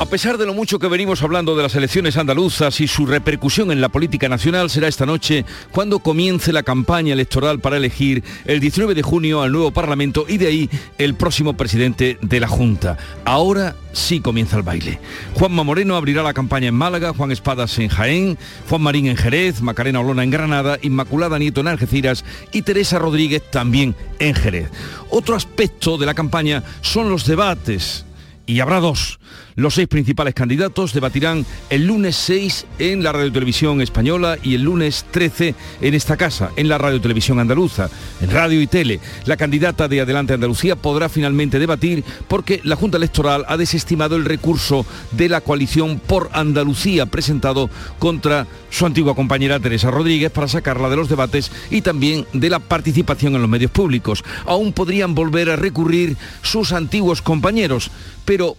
A pesar de lo mucho que venimos hablando de las elecciones andaluzas y su repercusión en la política nacional, será esta noche cuando comience la campaña electoral para elegir el 19 de junio al nuevo Parlamento y de ahí el próximo presidente de la Junta. Ahora sí comienza el baile. Juanma Moreno abrirá la campaña en Málaga, Juan Espadas en Jaén, Juan Marín en Jerez, Macarena Olona en Granada, Inmaculada Nieto en Algeciras y Teresa Rodríguez también en Jerez. Otro aspecto de la campaña son los debates y habrá dos. Los seis principales candidatos debatirán el lunes 6 en la Radio Televisión Española y el lunes 13 en esta casa, en la Radio Televisión Andaluza, en radio y tele. La candidata de Adelante Andalucía podrá finalmente debatir porque la Junta Electoral ha desestimado el recurso de la coalición por Andalucía presentado contra su antigua compañera Teresa Rodríguez para sacarla de los debates y también de la participación en los medios públicos. Aún podrían volver a recurrir sus antiguos compañeros, pero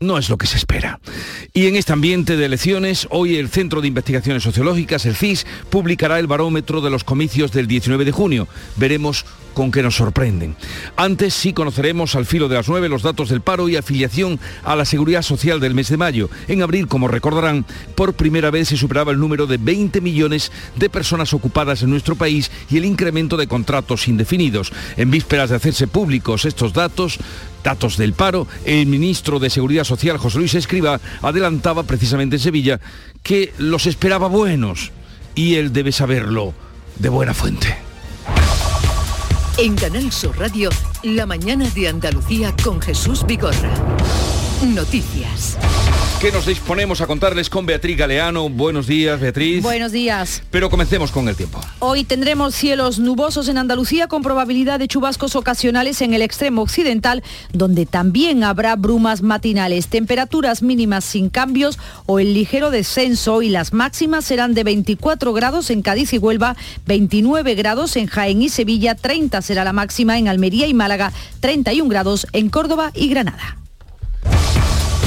no es lo que se espera. Y en este ambiente de elecciones, hoy el Centro de Investigaciones Sociológicas, el CIS, publicará el barómetro de los comicios del 19 de junio. Veremos con qué nos sorprenden. Antes sí conoceremos al filo de las 9 los datos del paro y afiliación a la Seguridad Social del mes de mayo. En abril, como recordarán, por primera vez se superaba el número de 20 millones de personas ocupadas en nuestro país y el incremento de contratos indefinidos. En vísperas de hacerse públicos estos datos, datos del paro, el ministro de Seguridad Social, José Luis Escriba, adelantaba precisamente en Sevilla que los esperaba buenos y él debe saberlo de buena fuente. En Canal Sur Radio, La mañana de Andalucía con Jesús Vigorra. Noticias. ¿Qué nos disponemos a contarles con Beatriz Galeano? Buenos días, Beatriz. Buenos días. Pero comencemos con el tiempo. Hoy tendremos cielos nubosos en Andalucía con probabilidad de chubascos ocasionales en el extremo occidental, donde también habrá brumas matinales, temperaturas mínimas sin cambios o el ligero descenso y las máximas serán de 24 grados en Cádiz y Huelva, 29 grados en Jaén y Sevilla, 30 será la máxima en Almería y Málaga, 31 grados en Córdoba y Granada.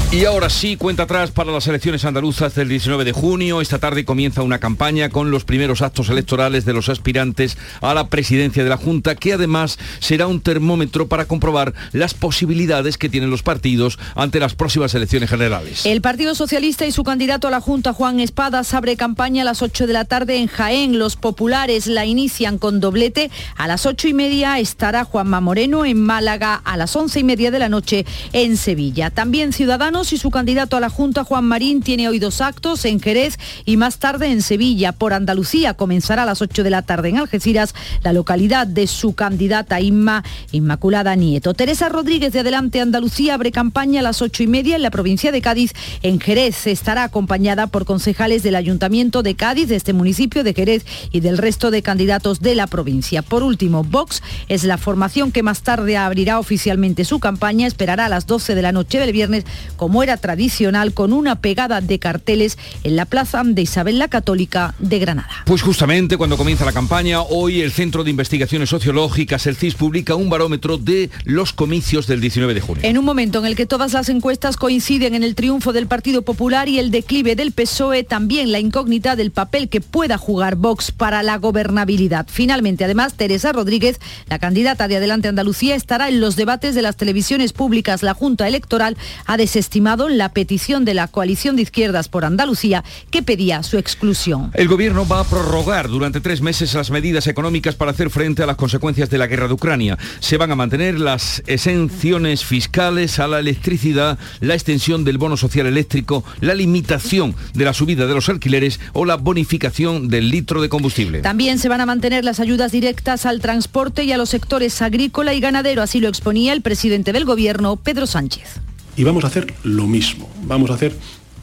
Y ahora sí, cuenta atrás para las elecciones andaluzas del 19 de junio. Esta tarde comienza una campaña con los primeros actos electorales de los aspirantes a la presidencia de la Junta, que además será un termómetro para comprobar las posibilidades que tienen los partidos ante las próximas elecciones generales. El Partido Socialista y su candidato a la Junta, Juan Espadas, abre campaña a las 8 de la tarde en Jaén. Los populares la inician con doblete. A las 8 y media estará Juanma Moreno en Málaga, a las 11 y media de la noche en Sevilla. También Ciudadanos y su candidato a la Junta, Juan Marín, tiene hoy dos actos en Jerez y más tarde en Sevilla. Por Andalucía comenzará a las 8 de la tarde en Algeciras, la localidad de su candidata Inma Inmaculada Nieto. Teresa Rodríguez de Adelante Andalucía abre campaña a las 8 y media en la provincia de Cádiz. En Jerez estará acompañada por concejales del Ayuntamiento de Cádiz, de este municipio de Jerez y del resto de candidatos de la provincia. Por último, Vox es la formación que más tarde abrirá oficialmente su campaña. Esperará a las 12 de la noche del viernes como era tradicional, con una pegada de carteles en la plaza de Isabel la Católica de Granada. Pues justamente cuando comienza la campaña, hoy el Centro de Investigaciones Sociológicas, el CIS, publica un barómetro de los comicios del 19 de junio. En un momento en el que todas las encuestas coinciden en el triunfo del Partido Popular y el declive del PSOE, también la incógnita del papel que pueda jugar Vox para la gobernabilidad. Finalmente, además, Teresa Rodríguez, la candidata de Adelante Andalucía, estará en los debates de las televisiones públicas. La Junta Electoral ha desestimado la petición de la coalición de izquierdas por Andalucía que pedía su exclusión. El gobierno va a prorrogar durante tres meses las medidas económicas para hacer frente a las consecuencias de la guerra de Ucrania. Se van a mantener las exenciones fiscales a la electricidad, la extensión del bono social eléctrico, la limitación de la subida de los alquileres o la bonificación del litro de combustible. También se van a mantener las ayudas directas al transporte y a los sectores agrícola y ganadero, así lo exponía el presidente del gobierno, Pedro Sánchez y vamos a hacer lo mismo. Vamos a hacer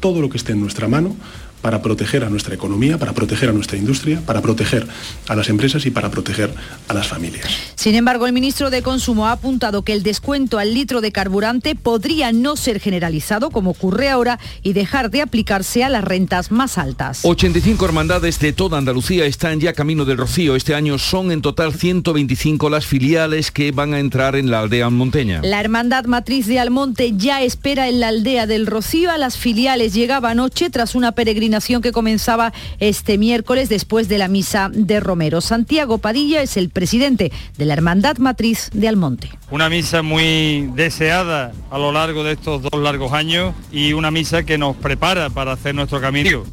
todo lo que esté en nuestra mano para proteger a nuestra economía, para proteger a nuestra industria, para proteger a las empresas y para proteger a las familias. Sin embargo, el ministro de Consumo ha apuntado que el descuento al litro de carburante podría no ser generalizado, como ocurre ahora, y dejar de aplicarse a las rentas más altas. 85 hermandades de toda Andalucía están ya camino del Rocío. Este año son en total 125 las filiales que van a entrar en la aldea monteña. La Hermandad Matriz de Almonte ya espera en la aldea del Rocío a las filiales. Llegaba anoche tras una peregrinación que comenzaba este miércoles después de la misa de Romero. Santiago Padilla es el presidente de la Hermandad Matriz de Almonte. Una misa muy deseada a lo largo de estos dos largos años y una misa que nos prepara para hacer nuestro camino.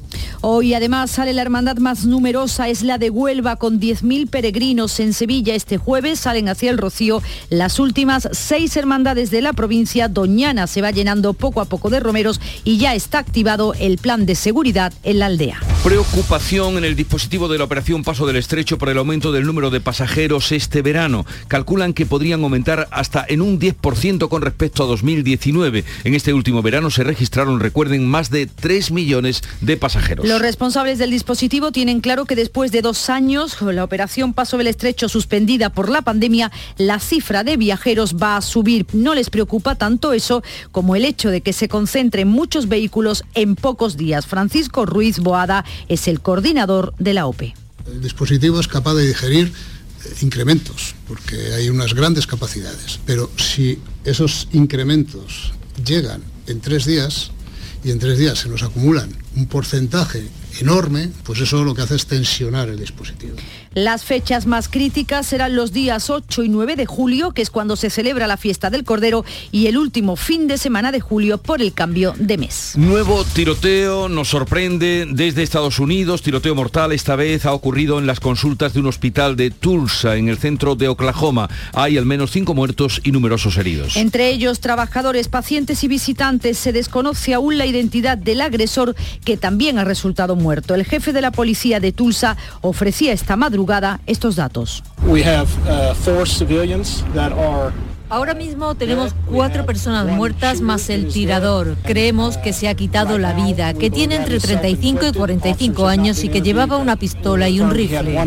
Hoy además sale la hermandad más numerosa, es la de Huelva, con 10.000 peregrinos en Sevilla. Este jueves salen hacia el Rocío las últimas seis hermandades de la provincia. Doñana se va llenando poco a poco de romeros y ya está activado el plan de seguridad en la aldea. Preocupación en el dispositivo de la operación Paso del Estrecho por el aumento del número de pasajeros este verano. Calculan que podrían aumentar hasta en un 10% con respecto a 2019. En este último verano se registraron, recuerden, más de 3 millones de pasajeros. Los responsables del dispositivo tienen claro que después de dos años, con la operación Paso del Estrecho suspendida por la pandemia, la cifra de viajeros va a subir. No les preocupa tanto eso como el hecho de que se concentren muchos vehículos en pocos días. Francisco Ruiz Boada es el coordinador de la OPE. El dispositivo es capaz de digerir eh, incrementos, porque hay unas grandes capacidades, pero si esos incrementos llegan en tres días y en tres días se nos acumulan un porcentaje enorme, pues eso lo que hace es tensionar el dispositivo. Las fechas más críticas serán los días 8 y 9 de julio, que es cuando se celebra la fiesta del Cordero, y el último fin de semana de julio por el cambio de mes. Nuevo tiroteo nos sorprende desde Estados Unidos. Tiroteo mortal esta vez ha ocurrido en las consultas de un hospital de Tulsa, en el centro de Oklahoma. Hay al menos cinco muertos y numerosos heridos. Entre ellos, trabajadores, pacientes y visitantes. Se desconoce aún la identidad del agresor, que también ha resultado muerto. El jefe de la policía de Tulsa ofrecía esta madrugada estos datos. Ahora mismo tenemos cuatro personas muertas más el tirador. Creemos que se ha quitado la vida, que tiene entre 35 y 45 años y que llevaba una pistola y un rifle.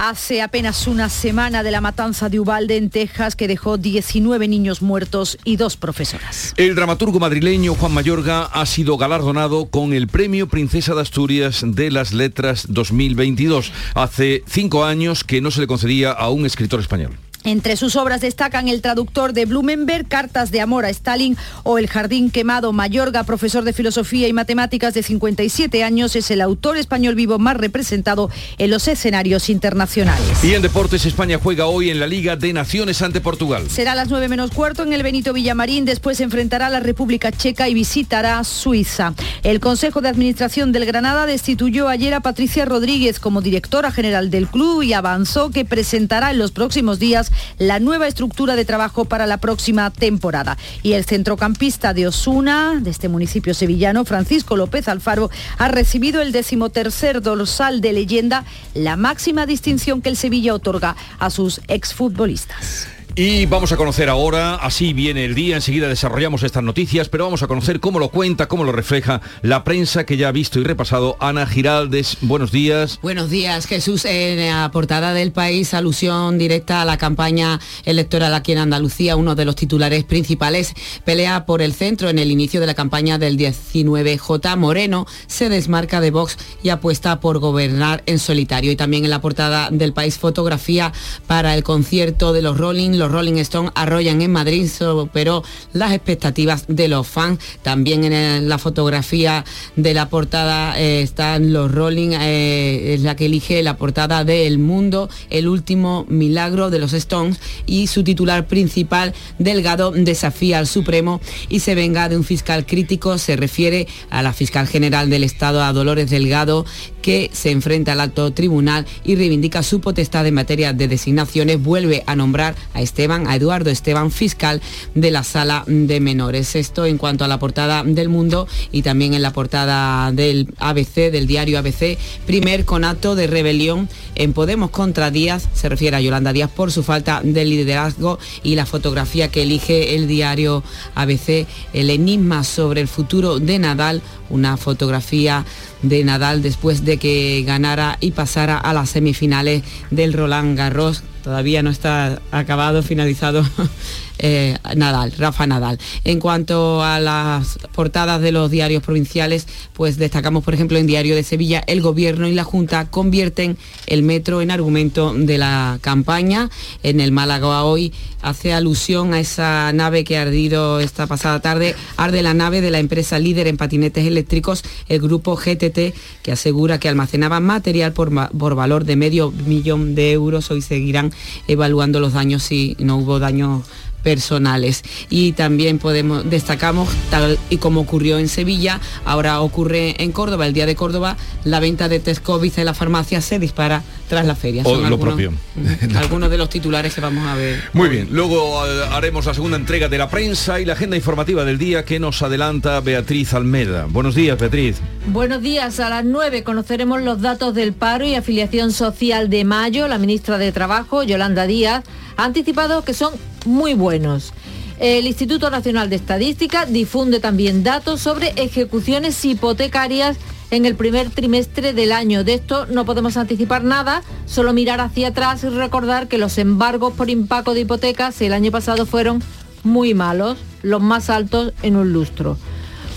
Hace apenas una semana de la matanza de Ubalde en Texas que dejó 19 niños muertos y dos profesoras. El dramaturgo madrileño Juan Mayorga ha sido galardonado con el Premio Princesa de Asturias de las Letras 2022. Hace cinco años que no se le concedía a un escritor español. Entre sus obras destacan El traductor de Blumenberg, Cartas de amor a Stalin o El jardín quemado. Mayorga, profesor de filosofía y matemáticas de 57 años, es el autor español vivo más representado en los escenarios internacionales. Y en deportes, España juega hoy en la Liga de Naciones ante Portugal. Será a las 9 menos cuarto en el Benito Villamarín, después enfrentará a la República Checa y visitará Suiza. El Consejo de Administración del Granada destituyó ayer a Patricia Rodríguez como directora general del club y avanzó que presentará en los próximos días la nueva estructura de trabajo para la próxima temporada. Y el centrocampista de Osuna, de este municipio sevillano, Francisco López Alfaro, ha recibido el decimotercer dorsal de leyenda, la máxima distinción que el Sevilla otorga a sus exfutbolistas. Y vamos a conocer ahora, así viene el día, enseguida desarrollamos estas noticias, pero vamos a conocer cómo lo cuenta, cómo lo refleja la prensa que ya ha visto y repasado. Ana Giraldes, buenos días. Buenos días, Jesús. En la portada del país, alusión directa a la campaña electoral aquí en Andalucía, uno de los titulares principales, pelea por el centro en el inicio de la campaña del 19J. Moreno se desmarca de Vox y apuesta por gobernar en solitario. Y también en la portada del país, fotografía para el concierto de los Rolling los Rolling Stones arrollan en Madrid, superó las expectativas de los fans. También en la fotografía de la portada eh, están los Rolling, eh, es la que elige la portada de El Mundo, el último milagro de los Stones y su titular principal, Delgado, desafía al Supremo y se venga de un fiscal crítico, se refiere a la fiscal general del Estado, a Dolores Delgado, que se enfrenta al alto tribunal y reivindica su potestad en materia de designaciones, vuelve a nombrar a Esteban, a Eduardo Esteban, fiscal de la sala de menores. Esto en cuanto a la portada del mundo y también en la portada del ABC, del diario ABC, primer conato de rebelión en Podemos contra Díaz, se refiere a Yolanda Díaz por su falta de liderazgo y la fotografía que elige el diario ABC, el enigma sobre el futuro de Nadal, una fotografía de Nadal después de que ganara y pasara a las semifinales del Roland Garros. Todavía no está acabado, finalizado eh, Nadal, Rafa Nadal. En cuanto a las portadas de los diarios provinciales, pues destacamos, por ejemplo, en Diario de Sevilla, el Gobierno y la Junta convierten el metro en argumento de la campaña. En el Málaga hoy hace alusión a esa nave que ha ardido esta pasada tarde. Arde la nave de la empresa líder en patinetes eléctricos, el grupo GTT, que asegura que almacenaba material por, valor de medio millón de euros. Hoy seguirán evaluando los daños si no hubo daños personales. Y también podemos, destacamos, tal y como ocurrió en Sevilla, ahora ocurre en Córdoba, el día de Córdoba, la venta de test COVID en la farmacia se dispara tras la feria. O lo propio. algunos de los titulares que vamos a ver. Muy bien, luego eh, haremos la segunda entrega de la prensa y la agenda informativa del día que nos adelanta Beatriz Almeda. Buenos días, Beatriz. Buenos días, a las 9 conoceremos los datos del paro y afiliación social de mayo. La ministra de Trabajo, Yolanda Díaz, ha anticipado que son muy buenos. El Instituto Nacional de Estadística difunde también datos sobre ejecuciones hipotecarias en el primer trimestre del año. De esto no podemos anticipar nada, solo mirar hacia atrás y recordar que los embargos por impago de hipotecas el año pasado fueron muy malos, los más altos en un lustro.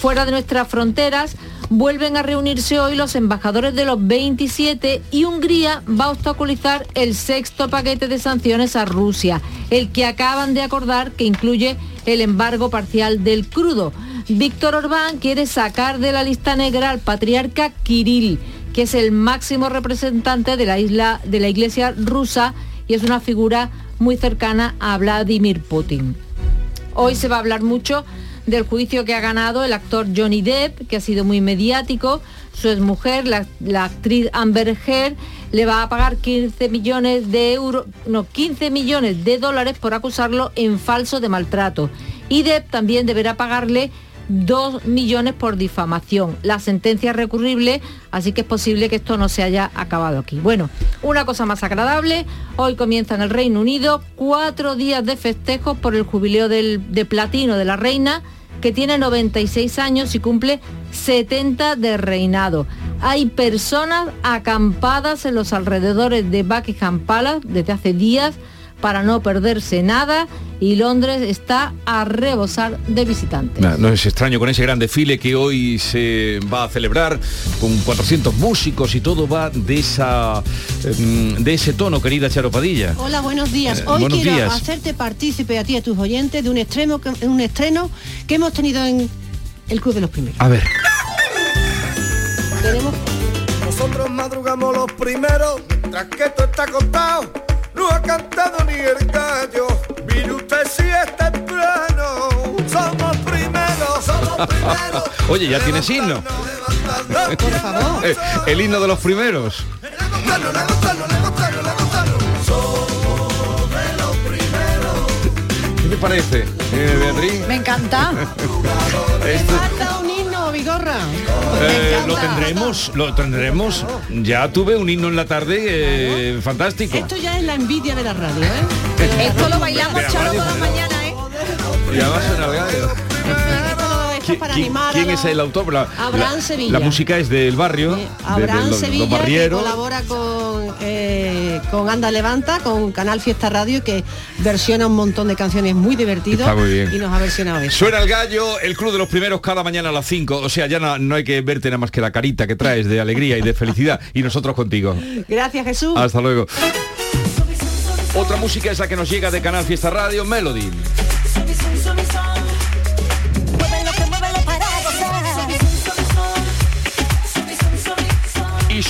Fuera de nuestras fronteras, vuelven a reunirse hoy los embajadores de los 27 y Hungría va a obstaculizar el sexto paquete de sanciones a Rusia, el que acaban de acordar que incluye el embargo parcial del crudo. Víctor Orbán quiere sacar de la lista negra al patriarca Kirill, que es el máximo representante de la isla de la Iglesia rusa y es una figura muy cercana a Vladimir Putin. Hoy se va a hablar mucho del juicio que ha ganado el actor Johnny Depp, que ha sido muy mediático. Su exmujer, la, la actriz Amber Heard, le va a pagar 15 millones de euros, no, 15 millones de dólares por acusarlo en falso de maltrato. Y Depp también deberá pagarle 2 millones por difamación. La sentencia es recurrible, así que es posible que esto no se haya acabado aquí. Bueno, una cosa más agradable, hoy comienza en el Reino Unido cuatro días de festejos por el jubileo de platino de la reina que tiene 96 años y cumple 70 de reinado. Hay personas acampadas en los alrededores de Buckingham Palace desde hace días para no perderse nada y Londres está a rebosar de visitantes. No, es extraño con ese gran desfile que hoy se va a celebrar con 400 músicos y todo va de esa em, de ese tono, querida Charo Padilla. Hola, buenos días. Eh, hoy quiero hacerte partícipe a ti y a tus oyentes de un estreno un estreno que hemos tenido en el Club de los Primeros. A ver. Nosotros madrugamos los primeros, mientras que esto está contado no ha cantado ni el gallo. Mire usted si es temprano. Somos primeros, somos primeros. Oye, ya tienes himno. Por favor. Eh, el himno de los primeros. ¿Qué te parece, eh, Beatriz? Me encanta. Esto- Vigorra. Eh, lo tendremos, lo tendremos. Ya tuve un himno en la tarde eh, fantástico. Esto ya es la envidia de la radio, ¿eh? Esto lo bailamos radio, toda la mañana, ¿eh? Y además en el radio. Esto es ¿Qui- para animar a ¿Quién los- es el autor? La, Abraham la- Sevilla. la música es del barrio, de- de Abraham los Sevilla que colabora con, eh, con Anda Levanta, con Canal Fiesta Radio, que versiona un montón de canciones muy divertidas Está muy bien. y nos ha versionado eso. Suena el gallo, el club de los primeros cada mañana a las 5. O sea, ya no, no hay que verte nada más que la carita que traes de alegría y de felicidad. Y nosotros contigo. Gracias Jesús. Hasta luego. Otra música es la que nos llega de Canal Fiesta Radio, Melody.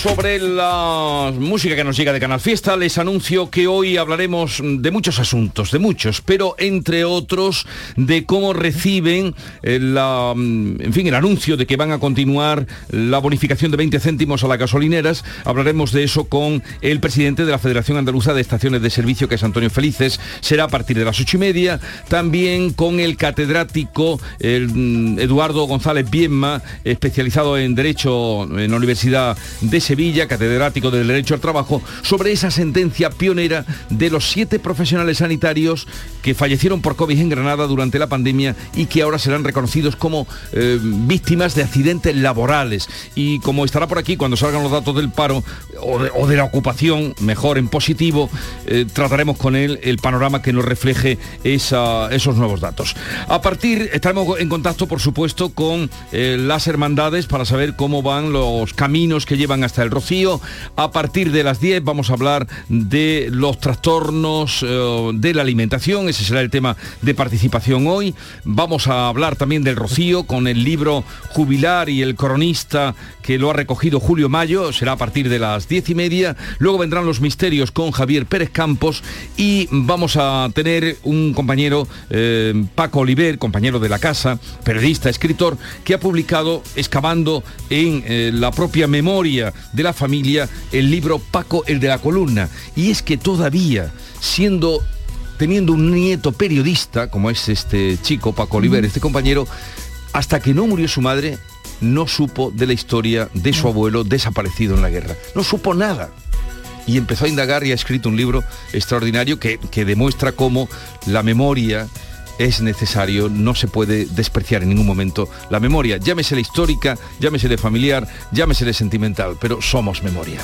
Sobre la música que nos llega de Canal Fiesta, les anuncio que hoy hablaremos de muchos asuntos, de muchos, pero entre otros de cómo reciben eh, la, mm, en fin, el anuncio de que van a continuar la bonificación de 20 céntimos a las gasolineras. Hablaremos de eso con el presidente de la Federación Andaluza de Estaciones de Servicio, que es Antonio Felices. Será a partir de las ocho y media. También con el catedrático mm, Eduardo González Bienma, especializado en Derecho en la Universidad de Sevilla, catedrático del Derecho al Trabajo, sobre esa sentencia pionera de los siete profesionales sanitarios que fallecieron por COVID en Granada durante la pandemia y que ahora serán reconocidos como eh, víctimas de accidentes laborales. Y como estará por aquí cuando salgan los datos del paro o de, la ocupación, mejor en positivo, eh, trataremos con él el panorama que nos refleje esos nuevos datos. A partir, estaremos en contacto, por supuesto, con eh, las hermandades para saber cómo van los caminos que llevan hasta el Rocío. A partir de las 10 vamos a hablar de los trastornos eh, de la alimentación, ese será el tema de participación hoy. Vamos a hablar también del Rocío con el libro Jubilar y el cronista que lo ha recogido Julio Mayo, será a partir de las 10 y media. Luego vendrán los misterios con Javier Pérez Campos y vamos a tener un compañero, eh, Paco Oliver, compañero de la casa, periodista, escritor, que ha publicado, excavando en eh, la propia memoria de la familia, el libro Paco el de la columna. Y es que todavía, siendo teniendo un nieto periodista, como es este chico, Paco Oliver, este compañero, hasta que no murió su madre, no supo de la historia de su abuelo desaparecido en la guerra. No supo nada. Y empezó a indagar y ha escrito un libro extraordinario que, demuestra cómo la memoria es necesario, no se puede despreciar en ningún momento la memoria. Llámese la histórica, llámese de familiar, llámese de sentimental, pero somos memoria.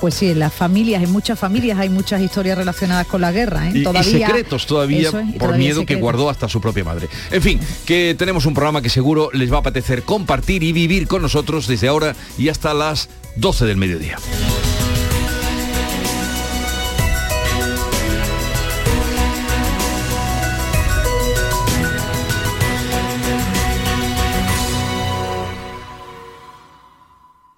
Pues sí, en las familias, en muchas familias hay muchas historias relacionadas con la guerra. ¿eh? Y, secretos todavía por miedo que guardó hasta su propia madre. En fin, que tenemos un programa que seguro les va a apetecer compartir y vivir con nosotros desde ahora y hasta las 12 del mediodía.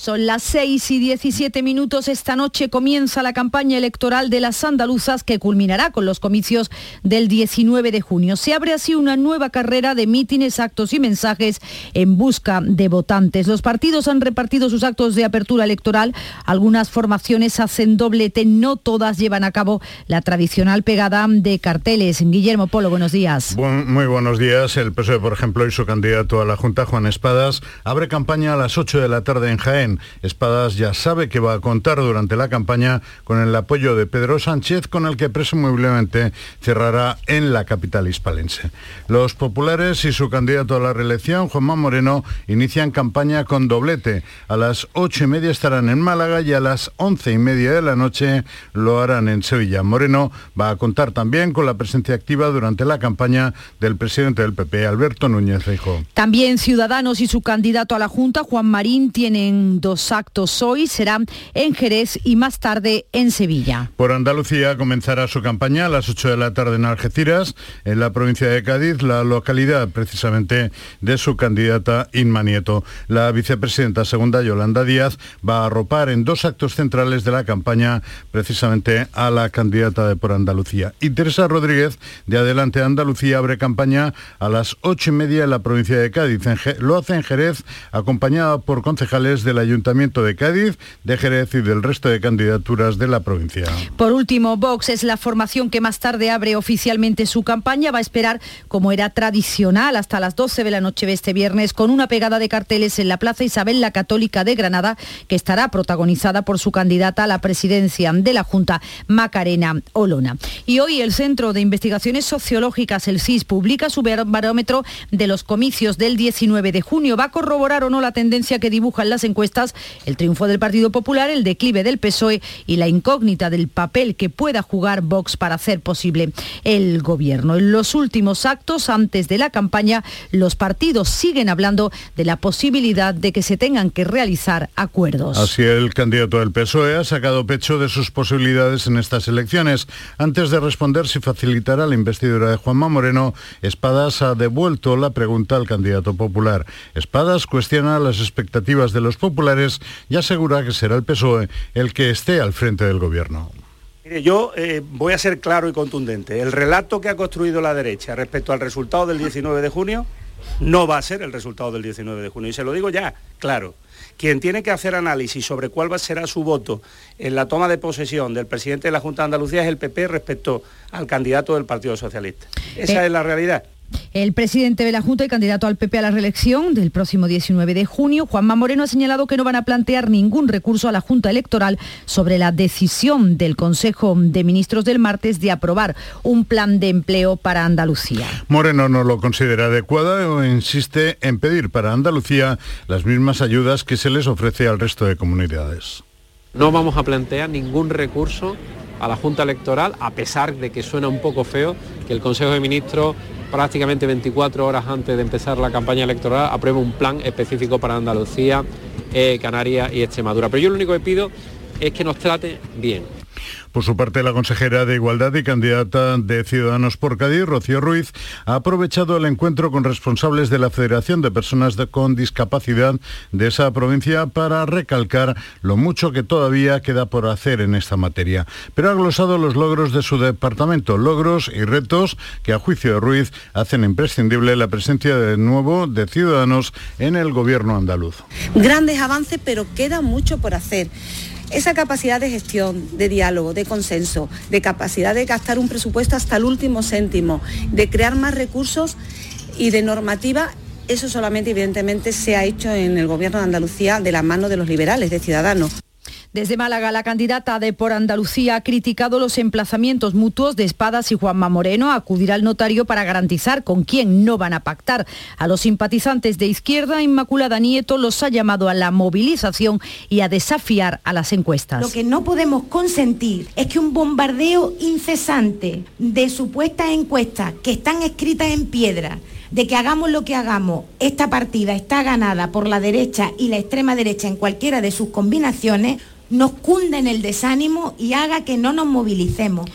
Son las 6 y 17 minutos. Esta noche comienza la campaña electoral de las andaluzas que culminará con los comicios del 19 de junio. Se abre así una nueva carrera de mítines, actos y mensajes en busca de votantes. Los partidos han repartido sus actos de apertura electoral. Algunas formaciones hacen doblete, no todas llevan a cabo la tradicional pegada de carteles. Guillermo Polo, buenos días. muy buenos días. El PSOE, por ejemplo, y su candidato a la Junta, Juan Espadas, abre campaña a las 8 de la tarde en Jaén Espadas ya sabe que va a contar durante la campaña con el apoyo de Pedro Sánchez, con el que presumiblemente cerrará en la capital hispalense. Los populares y su candidato a la reelección, Juanma Moreno, inician campaña con doblete. A las ocho y media estarán en Málaga y a las once y media de la noche lo harán en Sevilla. Moreno va a contar también con la presencia activa durante la campaña del presidente del PP, Alberto Núñez Feijóo. También Ciudadanos y su candidato a la Junta, Juan Marín, tienen dos actos hoy, serán en Jerez y más tarde en Sevilla. Por Andalucía comenzará su campaña a las 8 de la tarde en Algeciras, en la provincia de Cádiz, la localidad precisamente de su candidata Inma Nieto. La vicepresidenta segunda, Yolanda Díaz, va a arropar en dos actos centrales de la campaña precisamente a la candidata de Por Andalucía. Y Teresa Rodríguez, de Adelante Andalucía, abre campaña a las ocho y media en la provincia de Cádiz. lo hace en Jerez, acompañada por concejales de la Ayuntamiento de Cádiz, de Jerez y del resto de candidaturas de la provincia. Por último, Vox es la formación que más tarde abre oficialmente su campaña. Va a esperar, como era tradicional, hasta las 12 de la noche de este viernes, con una pegada de carteles en la Plaza Isabel la Católica de Granada, que estará protagonizada por su candidata a la presidencia de la Junta, Macarena Olona. Y hoy el Centro de Investigaciones Sociológicas, el CIS, publica su barómetro de los comicios del 19 de junio. Va a corroborar o no la tendencia que dibujan las encuestas, el triunfo del Partido Popular, el declive del PSOE y la incógnita del papel que pueda jugar Vox para hacer posible el gobierno. En los últimos actos, antes de la campaña, los partidos siguen hablando de la posibilidad de que se tengan que realizar acuerdos. Así el candidato del PSOE ha sacado pecho de sus posibilidades en estas elecciones. Antes de responder si facilitará la investidura de Juanma Moreno, Espadas ha devuelto la pregunta al candidato popular. Espadas cuestiona las expectativas de los populares y asegura que será el PSOE el que esté al frente del gobierno. Mire, yo eh, voy a ser claro y contundente. El relato que ha construido la derecha respecto al resultado del 19 de junio no va a ser el resultado del 19 de junio. Y se lo digo ya, claro. Quien tiene que hacer análisis sobre cuál será su voto en la toma de posesión del presidente de la Junta de Andalucía es el PP respecto al candidato del Partido Socialista. Esa Eh, es la realidad. El presidente de la Junta y candidato al PP a la reelección del próximo 19 de junio, Juanma Moreno, ha señalado que no van a plantear ningún recurso a la Junta Electoral sobre la decisión del Consejo de Ministros del martes de aprobar un plan de empleo para Andalucía. Moreno no lo considera adecuada o insiste en pedir para Andalucía las mismas ayudas que se les ofrece al resto de comunidades. No vamos a plantear ningún recurso a la Junta Electoral, a pesar de que suena un poco feo que el Consejo de Ministros prácticamente 24 horas antes de empezar la campaña electoral apruebe un plan específico para Andalucía, eh, Canarias y Extremadura. Pero yo lo único que pido es que nos trate bien. Por su parte, la consejera de Igualdad y candidata de Ciudadanos por Cádiz, Rocío Ruiz, ha aprovechado el encuentro con responsables de la Federación de Personas con Discapacidad de esa provincia para recalcar lo mucho que todavía queda por hacer en esta materia. Pero ha glosado los logros de su departamento, logros y retos que a juicio de Ruiz hacen imprescindible la presencia de nuevo de Ciudadanos en el gobierno andaluz. grandes avances, pero queda mucho por hacer. Esa capacidad de gestión, de diálogo, de consenso, de capacidad de gastar un presupuesto hasta el último céntimo, de crear más recursos y de normativa, eso solamente evidentemente se ha hecho en el gobierno de Andalucía de la mano de los liberales, de Ciudadanos. Desde Málaga, la candidata de Por Andalucía ha criticado los emplazamientos mutuos de Espadas y Juanma Moreno a acudir al notario para garantizar con quién no van a pactar. A los simpatizantes de izquierda, Inmaculada Nieto los ha llamado a la movilización y a desafiar a las encuestas. Lo que no podemos consentir es que un bombardeo incesante de supuestas encuestas que están escritas en piedra, de que hagamos lo que hagamos, esta partida está ganada por la derecha y la extrema derecha en cualquiera de sus combinaciones, nos cunde en el desánimo y haga que no nos movilicemos.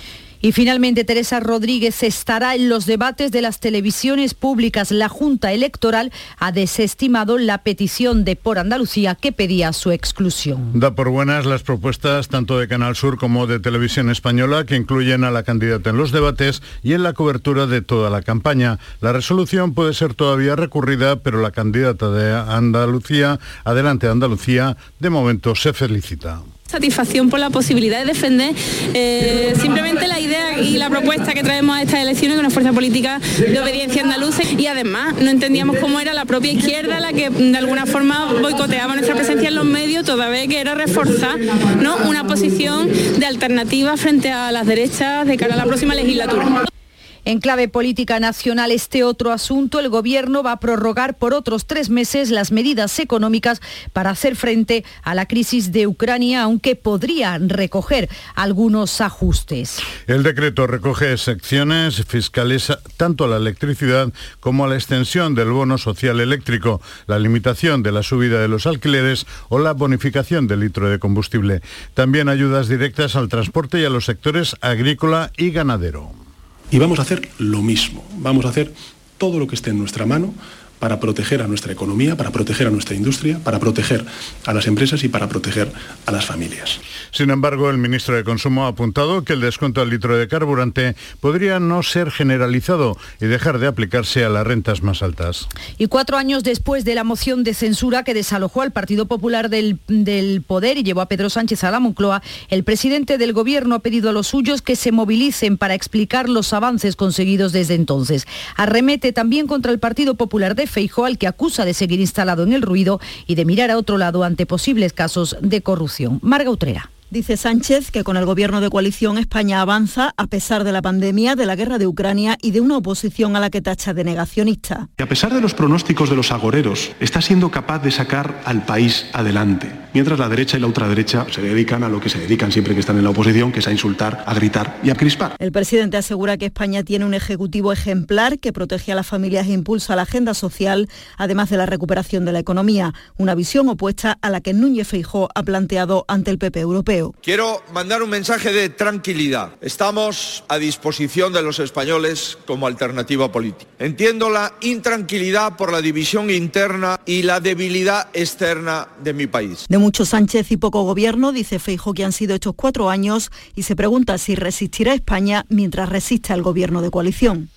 Y finalmente Teresa Rodríguez estará en los debates de las televisiones públicas. La Junta Electoral ha desestimado la petición de Por Andalucía que pedía su exclusión. Da por buenas las propuestas tanto de Canal Sur como de Televisión Española que incluyen a la candidata en los debates y en la cobertura de toda la campaña. La resolución puede ser todavía recurrida, pero la candidata de Andalucía, Adelante Andalucía, de momento se felicita. Satisfacción por la posibilidad de defender eh, simplemente la idea y la propuesta que traemos a estas elecciones de una fuerza política de obediencia andaluza y además no entendíamos cómo era la propia izquierda la que de alguna forma boicoteaba nuestra presencia en los medios toda vez que era reforzar ¿no? una posición de alternativa frente a las derechas de cara a la próxima legislatura. En clave política nacional, este otro asunto, el Gobierno va a prorrogar por otros tres meses las medidas económicas para hacer frente a la crisis de Ucrania, aunque podría recoger algunos ajustes. El decreto recoge secciones fiscales tanto a la electricidad como a la extensión del bono social eléctrico, la limitación de la subida de los alquileres o la bonificación del litro de combustible. También ayudas directas al transporte y a los sectores agrícola y ganadero. Y vamos a hacer lo mismo, vamos a hacer todo lo que esté en nuestra mano para proteger a nuestra economía, para proteger a nuestra industria, para proteger a las empresas y para proteger a las familias. Sin embargo, el ministro de Consumo ha apuntado que el descuento al litro de carburante podría no ser generalizado y dejar de aplicarse a las rentas más altas. Y cuatro años después de la moción de censura que desalojó al Partido Popular del, del poder y llevó a Pedro Sánchez a la Moncloa, el presidente del Gobierno ha pedido a los suyos que se movilicen para explicar los avances conseguidos desde entonces. Arremete también contra el Partido Popular de Feijóo, al que acusa de seguir instalado en el ruido y de mirar a otro lado ante posibles casos de corrupción. Marga Utrera. Dice Sánchez que con el gobierno de coalición España avanza a pesar de la pandemia, de la guerra de Ucrania y de una oposición a la que tacha de negacionista. Y a pesar de los pronósticos de los agoreros, está siendo capaz de sacar al país adelante. Mientras la derecha y la ultraderecha se dedican a lo que se dedican siempre que están en la oposición, que es a insultar, a gritar y a crispar. El presidente asegura que España tiene un ejecutivo ejemplar que protege a las familias e impulsa la agenda social, además de la recuperación de la economía, una visión opuesta a la que Núñez Feijó ha planteado ante el PP europeo. Quiero mandar un mensaje de tranquilidad. Estamos a disposición de los españoles como alternativa política. Entiendo la intranquilidad por la división interna y la debilidad externa de mi país. De mucho Sánchez y poco gobierno, dice Feijo que han sido estos cuatro años y se pregunta si resistirá España mientras resista el gobierno de coalición.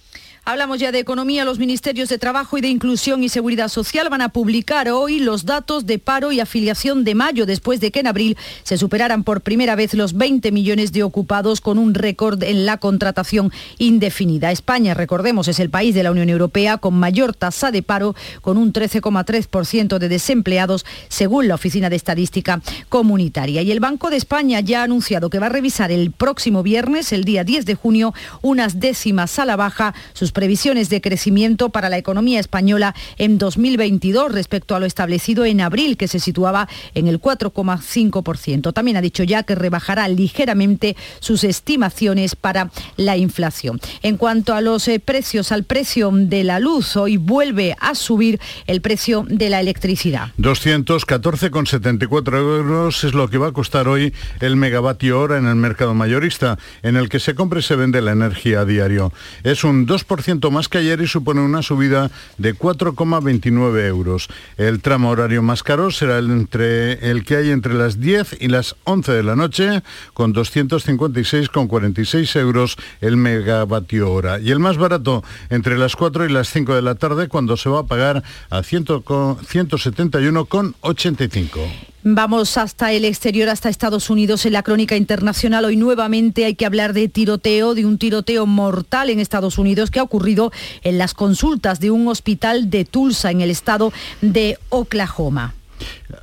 Hablamos ya de economía. Los ministerios de Trabajo y de Inclusión y Seguridad Social van a publicar hoy los datos de paro y afiliación de mayo, después de que en abril se superaran por primera vez los 20 millones de ocupados con un récord en la contratación indefinida. España, recordemos, es el país de la Unión Europea con mayor tasa de paro, con un 13,3% de desempleados, según la Oficina de Estadística Comunitaria. Y el Banco de España ya ha anunciado que va a revisar el próximo viernes, el día 10 de junio, unas décimas a la baja sus previsiones de crecimiento para la economía española en 2022 respecto a lo establecido en abril, que se situaba en el 4,5%. También ha dicho ya que rebajará ligeramente sus estimaciones para la inflación. En cuanto a los eh, precios, al precio de la luz, hoy vuelve a subir el precio de la electricidad. 214,74 euros es lo que va a costar hoy el megavatio hora en el mercado mayorista, en el que se compra y se vende la energía a diario. Es un 2% más que ayer y supone una subida de 4,29 euros. El tramo horario más caro será el, entre, el que hay entre las 10 y las 11 de la noche, con 256,46 euros el megavatio hora. Y el más barato entre las 4 y las 5 de la tarde, cuando se va a pagar a 171,85. Vamos hasta el exterior, hasta Estados Unidos. En la crónica internacional hoy nuevamente hay que hablar de tiroteo, de un tiroteo mortal en Estados Unidos que ha ocurrido en las consultas de un hospital de Tulsa, en el estado de Oklahoma.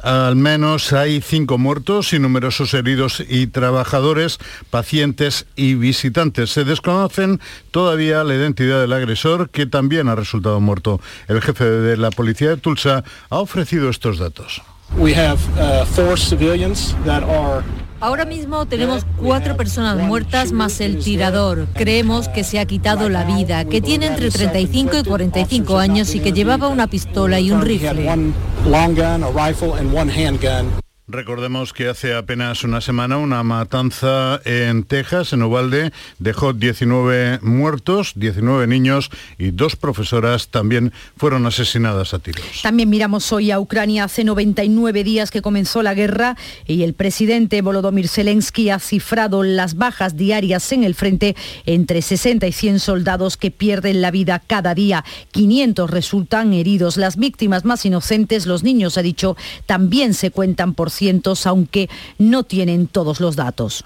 Al menos hay cinco muertos y numerosos heridos y trabajadores, pacientes y visitantes. Se desconocen todavía la identidad del agresor que también ha resultado muerto. El jefe de la policía de Tulsa ha ofrecido estos datos. Ahora mismo tenemos cuatro personas muertas más el tirador. Creemos que se ha quitado la vida, que tiene entre 35 y 45 años y que llevaba una pistola y un rifle. Recordemos que hace apenas una semana una matanza en Texas, en Uvalde, dejó 19 muertos, 19 niños y dos profesoras también fueron asesinadas a tiros. También miramos hoy a Ucrania. Hace 99 días que comenzó la guerra y el presidente Volodymyr Zelensky ha cifrado las bajas diarias en el frente entre 60 y 100 soldados que pierden la vida cada día. 500 resultan heridos. Las víctimas más inocentes, los niños, ha dicho, también se cuentan por aunque no tienen todos los datos.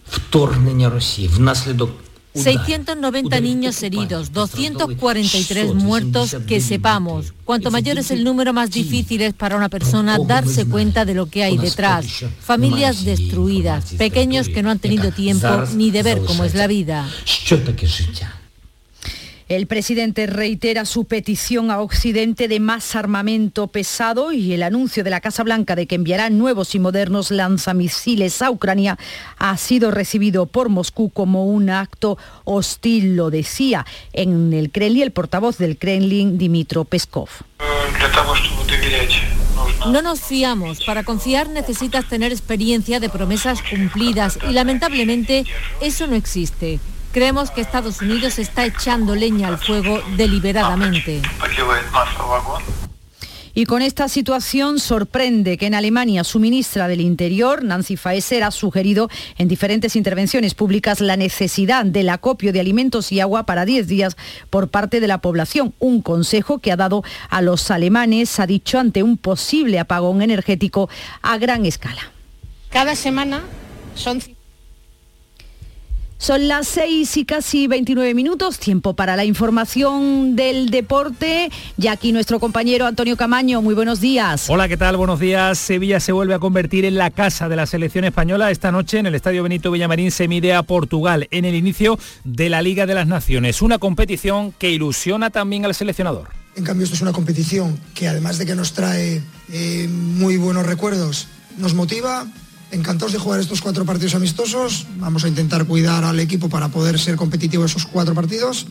690 niños heridos, 243 muertos que sepamos. Cuanto mayor es el número, más difícil es para una persona darse cuenta de lo que hay detrás. Familias destruidas, pequeños que no han tenido tiempo ni de ver cómo es la vida. El presidente reitera su petición a Occidente de más armamento pesado y el anuncio de la Casa Blanca de que enviará nuevos y modernos lanzamisiles a Ucrania ha sido recibido por Moscú como un acto hostil, lo decía en el Kremlin el portavoz del Kremlin, Dimitro Peskov. No nos fiamos. Para confiar necesitas tener experiencia de promesas cumplidas y lamentablemente eso no existe. Creemos que Estados Unidos está echando leña al fuego deliberadamente. Y con esta situación sorprende que en Alemania su ministra del Interior, Nancy Faeser, ha sugerido en diferentes intervenciones públicas la necesidad del acopio de alimentos y agua para 10 días por parte de la población. Un consejo que ha dado a los alemanes, ha dicho, ante un posible apagón energético a gran escala. Cada semana son son las 6 y casi 29 minutos, tiempo para la información del deporte. Ya aquí nuestro compañero Antonio Camaño, muy buenos días. Hola, ¿qué tal? Buenos días. Sevilla se vuelve a convertir en la casa de la selección española. Esta noche en el Estadio Benito Villamarín se mide a Portugal en el inicio de la Liga de las Naciones. Una competición que ilusiona también al seleccionador. En cambio, esto es una competición que además de que nos trae eh, muy buenos recuerdos, nos motiva, encantados de jugar estos cuatro partidos amistosos. Vamos a intentar cuidar al equipo para poder ser competitivo esos cuatro partidos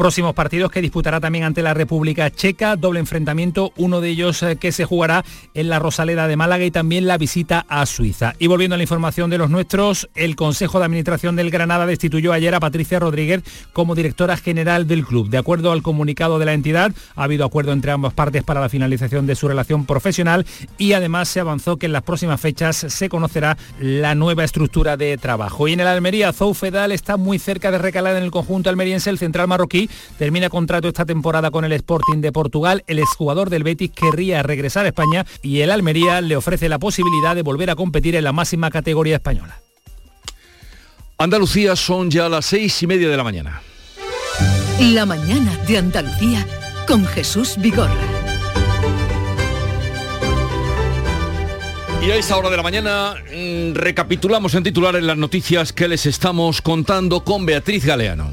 próximos partidos que disputará también ante la República Checa, doble enfrentamiento, uno de ellos eh, que se jugará en la Rosaleda de Málaga y también la visita a Suiza. Y volviendo a la información de los nuestros, el Consejo de Administración del Granada destituyó ayer a Patricia Rodríguez como directora general del club. De acuerdo al comunicado de la entidad, ha habido acuerdo entre ambas partes para la finalización de su relación profesional y además se avanzó que en las próximas fechas se conocerá la nueva estructura de trabajo. Y en el Almería, Zoufedal está muy cerca de recalar en el conjunto almeriense el central marroquí termina contrato esta temporada con el Sporting de Portugal. El exjugador del Betis querría regresar a España y el Almería le ofrece la posibilidad de volver a competir en la máxima categoría española. Andalucía son ya las seis y media de la mañana. La mañana de Andalucía con Jesús Vigorra. Y a esta hora de la mañana mm, recapitulamos en titulares las noticias que les estamos contando con Beatriz Galeano.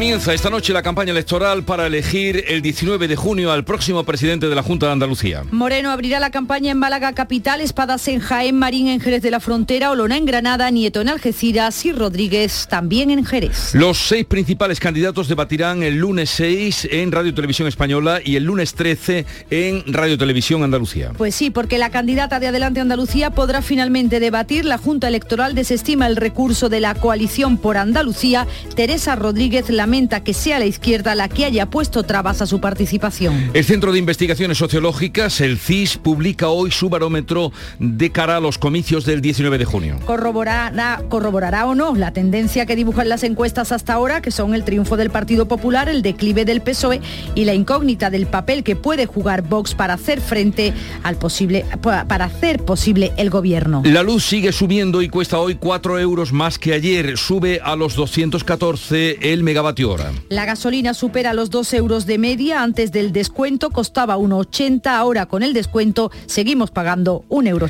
Comienza esta noche la campaña electoral para elegir el 19 de junio al próximo presidente de la Junta de Andalucía. Moreno abrirá la campaña en Málaga Capital, Espadas en Jaén, Marín en Jerez de la Frontera, Olona en Granada, Nieto en Algeciras y Rodríguez también en Jerez. Los seis principales candidatos debatirán el lunes 6 en Radio Televisión Española y el lunes 13 en Radio Televisión Andalucía. Pues sí, porque la candidata de Adelante Andalucía podrá finalmente debatir. La Junta Electoral desestima el recurso de la coalición por Andalucía. Teresa Rodríguez lamenta que sea la izquierda la que haya puesto trabas a su participación. El Centro de Investigaciones Sociológicas, el CIS, publica hoy su barómetro de cara a los comicios del 19 de junio. Corroborará, corroborará o no la tendencia que dibujan las encuestas hasta ahora, que son el triunfo del Partido Popular, el declive del PSOE y la incógnita del papel que puede jugar Vox para hacer frente al posible, para hacer posible el gobierno. La luz sigue subiendo y cuesta hoy 4 euros más que ayer. Sube a los 214 el megavatio la gasolina supera los 2 euros de media. Antes del descuento costaba 1,80. Ahora con el descuento seguimos pagando 1,80 euro.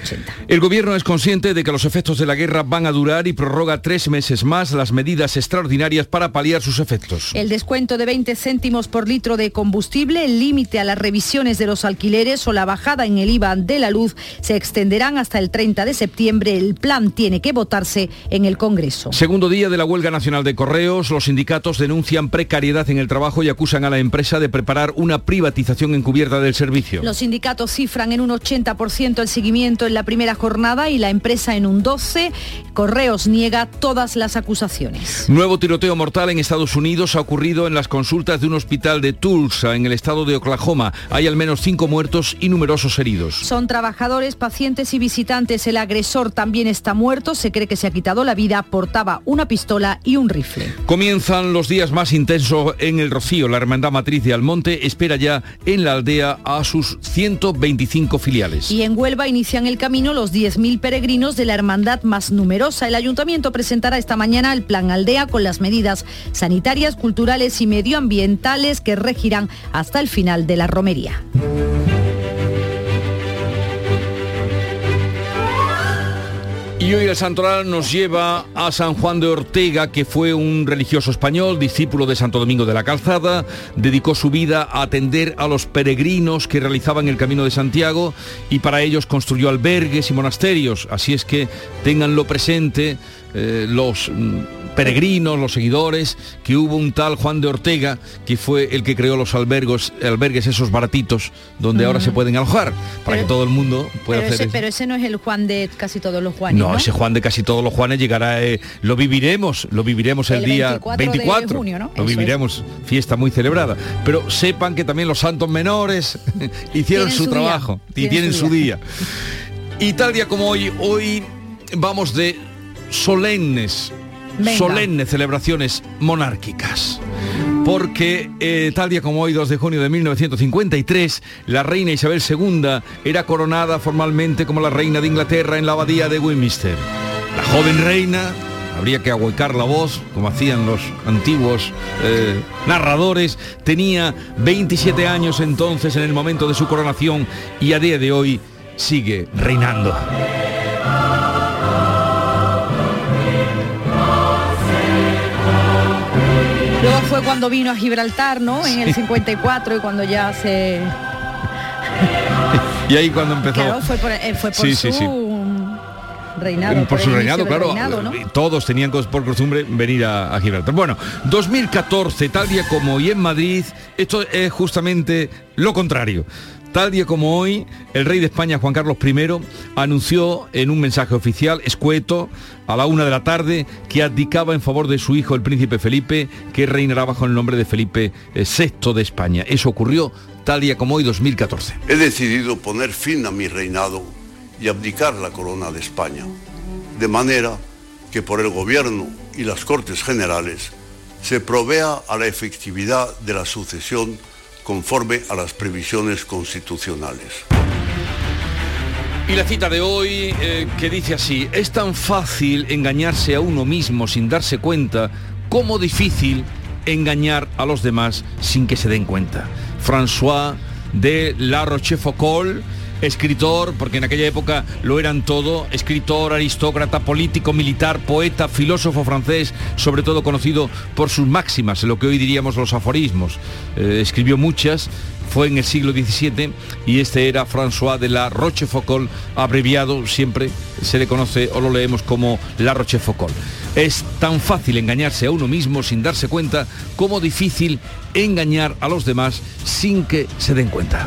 El gobierno es consciente de que los efectos de la guerra van a durar y prorroga tres meses más las medidas extraordinarias para paliar sus efectos. El descuento de 20 céntimos por litro de combustible, el límite a las revisiones de los alquileres o la bajada en el IVA de la luz se extenderán hasta el 30 de septiembre. El plan tiene que votarse en el Congreso. Segundo día de la huelga nacional de correos, los sindicatos de denuncian precariedad en el trabajo y acusan a la empresa de preparar una privatización encubierta del servicio. Los sindicatos cifran en un 80% el seguimiento en la primera jornada y la empresa en un 12%. Correos niega todas las acusaciones. Nuevo tiroteo mortal en Estados Unidos ha ocurrido en las consultas de un hospital de Tulsa, en el estado de Oklahoma. Hay al menos cinco muertos y numerosos heridos. Son trabajadores, pacientes y visitantes. El agresor también está muerto. Se cree que se ha quitado la vida. Portaba una pistola y un rifle. Comienzan los días más intensos en el Rocío. La Hermandad Matriz de Almonte espera ya en la aldea a sus 125 filiales. Y en Huelva inician el camino los 10.000 peregrinos de la hermandad más numerosa. El ayuntamiento presentará esta mañana el plan aldea con las medidas sanitarias, culturales y medioambientales que regirán hasta el final de la romería. Y hoy el santoral nos lleva a San Juan de Ortega, que fue un religioso español, discípulo de Santo Domingo de la Calzada, dedicó su vida a atender a los peregrinos que realizaban el Camino de Santiago y para ellos construyó albergues y monasterios. Así es que ténganlo presente eh, los mm, peregrinos, los seguidores, que hubo un tal Juan de Ortega, que fue el que creó los albergos, albergues esos baratitos, donde ahora se pueden alojar, para que todo el mundo pueda pero hacer... Ese, pero ese no es el Juan de casi todos los Juanes, ¿no? ese Juan de casi todos los Juanes llegará, eh, lo viviremos, lo viviremos el, día 24. Lo viviremos, fiesta muy celebrada. Pero sepan que también los santos menores hicieron su, trabajo y tienen su día. Y tal día como hoy, hoy vamos de solemnes, solemnes celebraciones monárquicas porque eh, tal día como hoy, 2 de junio de 1953, la reina Isabel II era coronada formalmente como la reina de Inglaterra en la abadía de Westminster. La joven reina habría que ahuecar la voz, como hacían los antiguos eh, narradores, tenía 27 años entonces en el momento de su coronación y a día de hoy sigue reinando. Fue cuando vino a Gibraltar, ¿no? En el 54 y cuando ya se... y ahí cuando empezó... Claro, fue por, eh, fue por su... Reinado, por, su reinado, claro. Todos tenían por costumbre venir a, a, Gibraltar. Bueno, 2014, tal día como hoy en Madrid, esto es justamente lo contrario. Tal día como hoy, el rey de España, Juan Carlos I, anunció en un mensaje oficial, escueto, a la una de la tarde, que abdicaba en favor de su hijo, el príncipe Felipe, que reinará bajo el nombre de Felipe VI eh, de España. Eso ocurrió tal día como hoy, 2014. He decidido poner fin a mi reinado y abdicar la corona de España, de manera que por el gobierno y las Cortes Generales se provea a la efectividad de la sucesión conforme a las previsiones constitucionales. Y la cita de hoy eh, que dice así, es tan fácil engañarse a uno mismo sin darse cuenta como difícil engañar a los demás sin que se den cuenta. François de La Rochefoucauld escritor, porque en aquella época lo eran todo, escritor, aristócrata, político, militar, poeta, filósofo francés, sobre todo conocido por sus máximas, lo que hoy diríamos los aforismos. Eh, escribió muchas, fue en el siglo XVII y este era François de la Rochefoucauld, abreviado siempre se le conoce o lo leemos como la Rochefoucauld. Es tan fácil engañarse a uno mismo sin darse cuenta como difícil engañar a los demás sin que se den cuenta.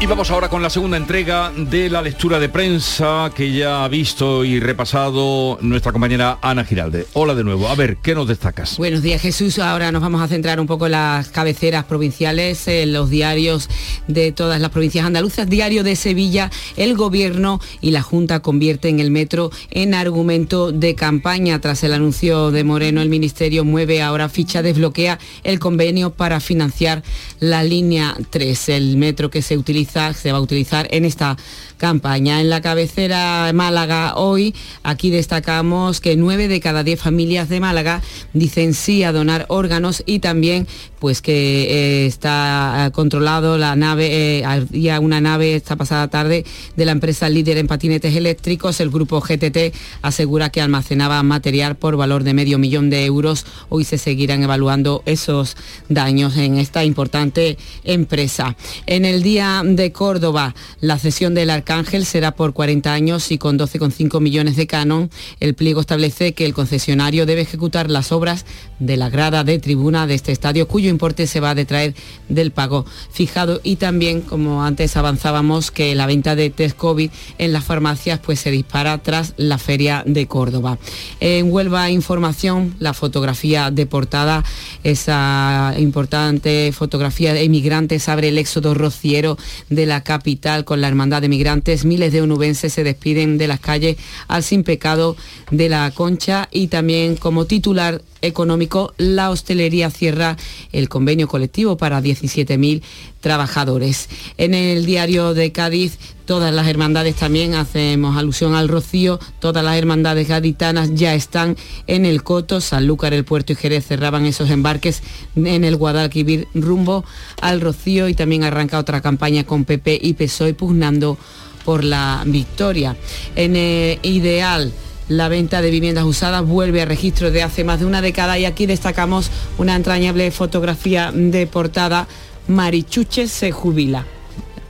Y vamos ahora con la segunda entrega de la lectura de prensa que ya ha visto y repasado nuestra compañera Ana Giralde. Hola de nuevo. A ver, ¿qué nos destacas? Buenos días Jesús. Ahora nos vamos a centrar un poco en las cabeceras provinciales, en los diarios de todas las provincias andaluzas. Diario de Sevilla, el gobierno y la Junta convierten el metro en argumento de campaña. Tras el anuncio de Moreno, el Ministerio mueve ahora ficha, desbloquea el convenio para financiar la línea 3, el metro que se utiliza se va a utilizar en esta campaña. En la cabecera Málaga hoy, aquí destacamos que nueve de cada diez familias de Málaga dicen sí a donar órganos y también pues que eh, está eh, controlado la nave, eh, había una nave esta pasada tarde de la empresa líder en patinetes eléctricos, el grupo GTT asegura que almacenaba material por valor de medio millón de euros. Hoy se seguirán evaluando esos daños en esta importante empresa. En el día de Córdoba, la cesión del Arcángel será por 40 años y con 12,5 millones de canon. El pliego establece que el concesionario debe ejecutar las obras de la grada de tribuna de este estadio, cuyo importe se va a detraer del pago fijado. Y también, como antes avanzábamos, que la venta de test COVID en las farmacias pues, se dispara tras la feria de Córdoba. En Huelva Información, la fotografía de portada, esa importante fotografía de emigrantes abre el éxodo rociero de la capital con la hermandad de migrantes. Miles de onubenses se despiden de las calles al sin pecado de la Concha y también como titular económico, la hostelería cierra el convenio colectivo para 17.000 trabajadores. En el diario de Cádiz, todas las hermandades también hacemos alusión al Rocío, todas las hermandades gaditanas ya están en el Coto, Sanlúcar, el Puerto y Jerez cerraban esos embarques en el Guadalquivir rumbo al Rocío y también arranca otra campaña con PP y PSOE pugnando por la victoria. En el Ideal, la venta de viviendas usadas vuelve a registro de hace más de una década y aquí destacamos una entrañable fotografía de portada. Marichuche se jubila.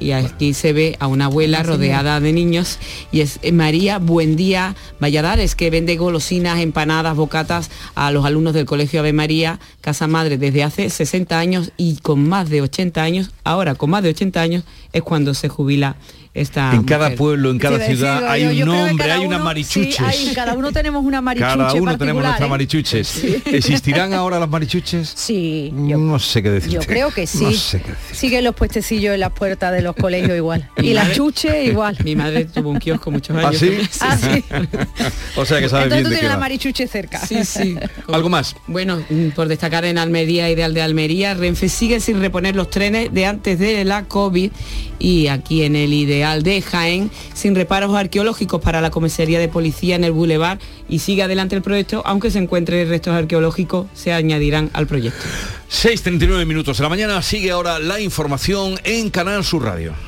Y aquí se ve a una abuela rodeada de niños y es María Buendía Valladares que vende golosinas, empanadas, bocatas a los alumnos del Colegio Ave María, Casa Madre, desde hace 60 años y con más de 80 años, ahora con más de 80 años es cuando se jubila esta En cada pueblo, en cada Sí, ciudad digo hay yo, un yo nombre, hay una uno- marichuches. sí, hay- cada uno tenemos una marichuche Cada uno tenemos nuestras ¿eh? marichuches. Sí. ¿Existirán ahora las marichuches? Sí, no sé qué decir. Yo creo que sí. No sé. Siguen los puestecillos en las puertas de los colegios igual. Y las chuches igual. Mi madre tuvo un kiosco muchos ¿Ah, años. sí? Ah, sí. O sea que sabes Entonces bien tú de tienes la marichuche cerca. Sí, sí. ¿Algo más? Bueno, mm, por destacar en Almería, Ideal de Almería, Renfe sigue sin reponer los trenes de antes de la COVID y aquí en el Ideal de Jaén, sin reparos arqueológicos para la comisaría de policía en el Boulevard y sigue adelante el proyecto, aunque se encuentre restos arqueológicos, se añadirán al proyecto. 6.39 minutos de la mañana, sigue ahora la información en Canal Sur Radio.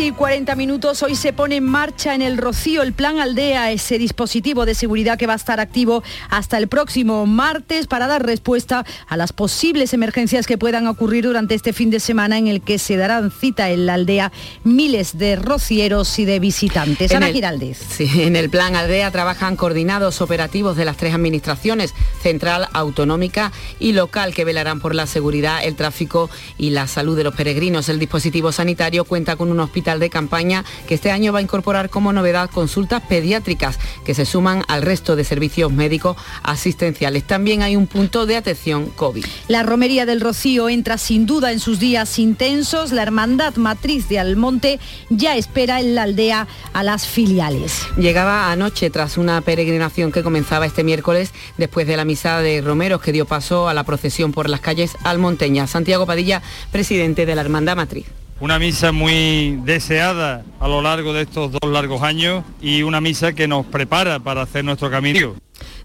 Y 40 minutos, hoy se pone en marcha en el Rocío el Plan Aldea, ese dispositivo de seguridad que va a estar activo hasta el próximo martes para dar respuesta a las posibles emergencias que puedan ocurrir durante este fin de semana en el que se darán cita en la aldea miles de rocieros y de visitantes. En Ana el- Giraldez. Sí, en el plan Aldea trabajan coordinados operativos de las tres administraciones, central, autonómica y local, que velarán por la seguridad, el tráfico y la salud de los peregrinos. El dispositivo sanitario cuenta con un hospital de campaña que este año va a incorporar como novedad consultas pediátricas que se suman al resto de servicios médicos asistenciales. También hay un punto de atención COVID. La romería del Rocío entra sin duda en sus días intensos. La hermandad matriz de Almonte ya espera en la aldea a las filiales. Llegaba anoche tras una peregrinación que comenzaba este miércoles después de la misa de Romeros que dio paso a la procesión por las calles almonteñas. Santiago Padilla, presidente de la Hermandad Matriz. Una misa muy deseada a lo largo de estos dos largos años y una misa que nos prepara para hacer nuestro camino.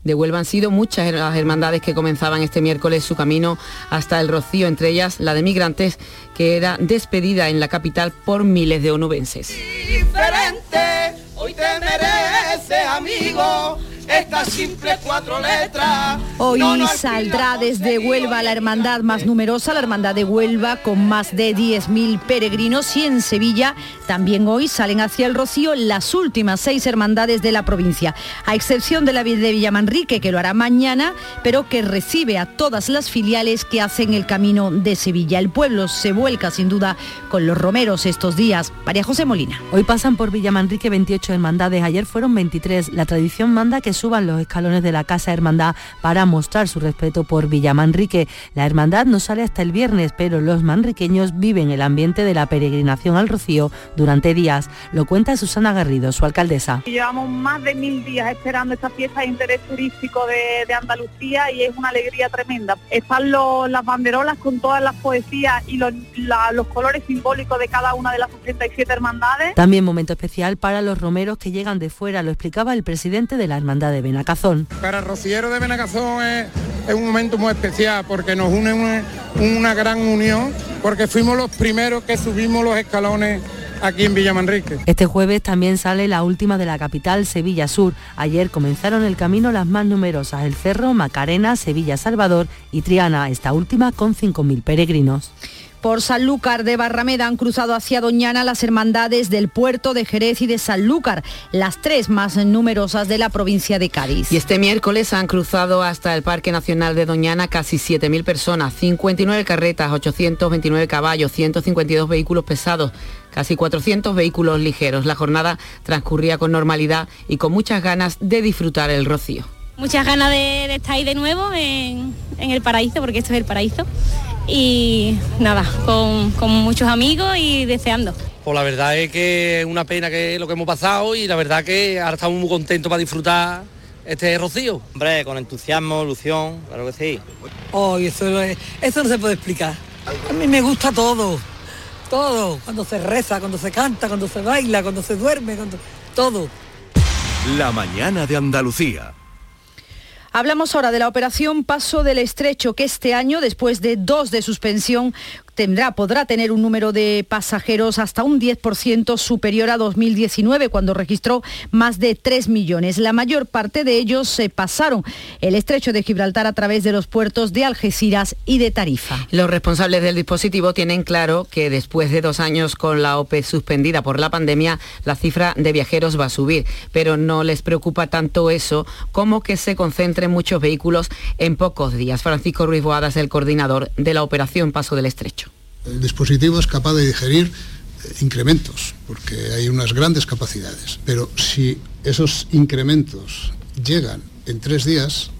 De Huelva han sido muchas las hermandades que comenzaban este miércoles su camino hasta el Rocío, entre ellas la de migrantes, que era despedida en la capital por miles de onubenses. diferente. Hoy te mereces, amigo, estas simples cuatro letras. Hoy No saldrá desde Huelva la hermandad más numerosa, la hermandad de Huelva, con más de 10.000 peregrinos y en Sevilla también hoy salen hacia el Rocío las últimas seis hermandades de la provincia, a excepción de la de Villamanrique, que lo hará mañana, pero que recibe a todas las filiales que hacen el camino de Sevilla. El pueblo se vuelca sin duda con los romeros estos días. María José Molina. Hoy pasan por Villamanrique 28 hermandades, ayer fueron 23. La tradición manda que suban los escalones de la Casa Hermandad para mostrar su respeto por Villamanrique. La hermandad no sale hasta el viernes, pero los manriqueños viven el ambiente de la peregrinación al Rocío durante días. Lo cuenta Susana Garrido, su alcaldesa. Llevamos más de mil días esperando esta fiesta de interés turístico de, de Andalucía y es una alegría tremenda. Están los- las banderolas con todas las poesías y los, la- los colores simbólicos de cada una de las 87 hermandades. También momento especial para los romeros que llegan de fuera, lo explicaba el presidente de la Hermandad de Benacazón. Para Rociero de Benacazón es, es un momento muy especial porque nos une una, una gran unión, porque fuimos los primeros que subimos los escalones aquí en Villamanrique. Este jueves también sale la última de la capital, Sevilla Sur. Ayer comenzaron el camino las más numerosas, el Cerro, Macarena, Sevilla Salvador y Triana, esta última con 5.000 peregrinos. Por Sanlúcar de Barrameda han cruzado hacia Doñana las hermandades del puerto de Jerez y de Sanlúcar, las tres más numerosas de la provincia de Cádiz. Y este miércoles han cruzado hasta el Parque Nacional de Doñana casi 7.000 personas, 59 carretas, 829 caballos, 152 vehículos pesados, casi 400 vehículos ligeros. La jornada transcurría con normalidad y con muchas ganas de disfrutar el rocío. Muchas ganas de, estar ahí de nuevo en, en el paraíso, porque esto es el paraíso y nada, con, muchos amigos y deseando. Pues la verdad es que es una pena que lo que hemos pasado y la verdad que ahora estamos muy contentos para disfrutar este rocío. Hombre, con entusiasmo, ilusión, claro que sí. Oh, eso, eso no se puede explicar. A mí me gusta todo, todo, cuando se reza, cuando se canta, cuando se baila, cuando se duerme, cuando... todo. La mañana de Andalucía. Hablamos ahora de la operación Paso del Estrecho, que este año, después de dos de suspensión, tendrá, podrá tener un número de pasajeros hasta un 10% superior a 2019, cuando registró más de 3 millones. La mayor parte de ellos se pasaron el estrecho de Gibraltar a través de los puertos de Algeciras y de Tarifa. Los responsables del dispositivo tienen claro que después de dos años con la OPE suspendida por la pandemia, la cifra de viajeros va a subir, pero no les preocupa tanto eso como que se concentren muchos vehículos en pocos días. Francisco Ruiz Boadas, el coordinador de la operación Paso del Estrecho. El dispositivo es capaz de digerir eh, incrementos, porque hay unas grandes capacidades. Pero si esos incrementos llegan en tres días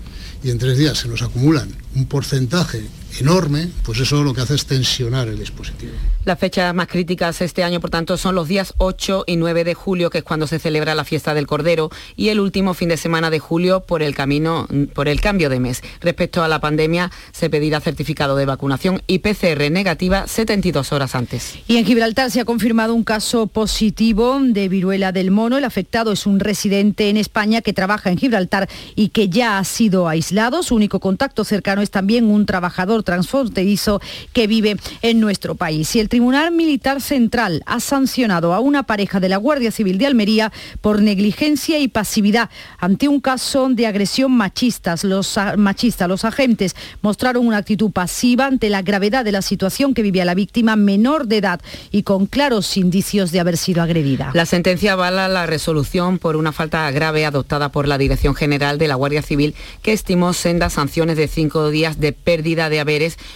y en tres días se nos acumulan un porcentaje enorme, pues eso lo que hace es tensionar el dispositivo. Las fechas más críticas este año, por tanto, son los días 8 y 9 de julio, que es cuando se celebra la fiesta del Cordero, y el último fin de semana de julio por el camino, por el cambio de mes. Respecto a la pandemia, se pedirá certificado de vacunación y PCR negativa 72 horas antes. Y en Gibraltar se ha confirmado un caso positivo de viruela del mono. El afectado es un residente en España que trabaja en Gibraltar y que ya ha sido aislado. Su único contacto cercano es también un trabajador transfronterizo que vive en nuestro país. Y el Tribunal Militar Central ha sancionado a una pareja de la Guardia Civil de Almería por negligencia y pasividad ante un caso de agresión machistas. Los, machistas, los agentes mostraron una actitud pasiva ante la gravedad de la situación que vivía la víctima menor de edad y con claros indicios de haber sido agredida. La sentencia avala la resolución por una falta grave adoptada por la Dirección General de la Guardia Civil que estimó sendas sanciones de cinco días de pérdida de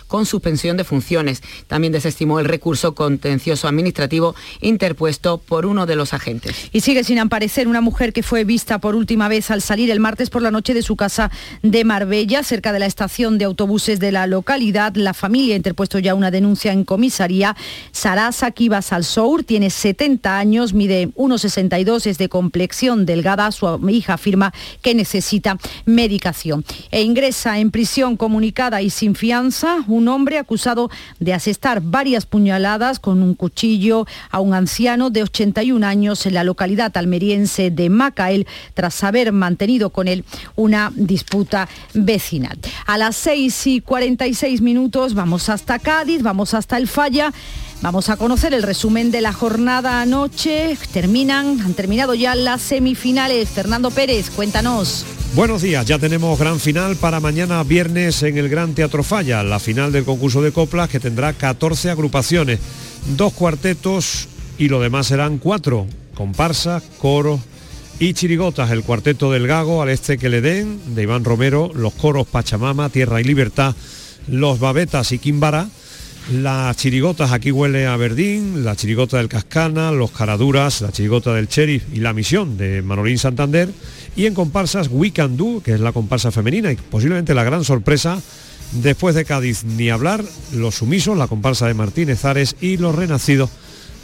con suspensión de funciones. También desestimó el recurso curso contencioso administrativo interpuesto por uno de los agentes. Y sigue sin aparecer una mujer que fue vista por última vez al salir el martes por la noche de su casa de Marbella, cerca de la estación de autobuses de la localidad. La familia ha interpuesto ya una denuncia en comisaría. Sarasa Kibas Alsour tiene 70 años, mide 1,62, es de complexión delgada. Su hija afirma que necesita medicación. E ingresa en prisión comunicada y sin fianza un hombre acusado de asestar varias puñaladas con un cuchillo a un anciano de 81 años en la localidad almeriense de Macael tras haber mantenido con él una disputa vecinal. A las 6 y 46 minutos vamos hasta Cádiz, vamos hasta el Falla. Vamos a conocer el resumen de la jornada anoche. Terminan, han terminado ya las semifinales. Fernando Pérez, cuéntanos. Buenos días, ya tenemos gran final para mañana viernes en el Gran Teatro Falla, la final del concurso de coplas que tendrá 14 agrupaciones, dos cuartetos y lo demás serán cuatro, comparsas, coros y chirigotas, el cuarteto del Gago, al este que le den, de Iván Romero, los coros Pachamama, Tierra y Libertad, los Babetas y Quimbara, las chirigotas, aquí huele a Verdín, la chirigota del Cascana, los Caraduras, la chirigota del Cherif y la Misión de Manolín Santander. Y en comparsas We Can Do, que es la comparsa femenina y posiblemente la gran sorpresa, después de Cádiz ni hablar, los sumisos, la comparsa de Martínez Ares y los renacidos,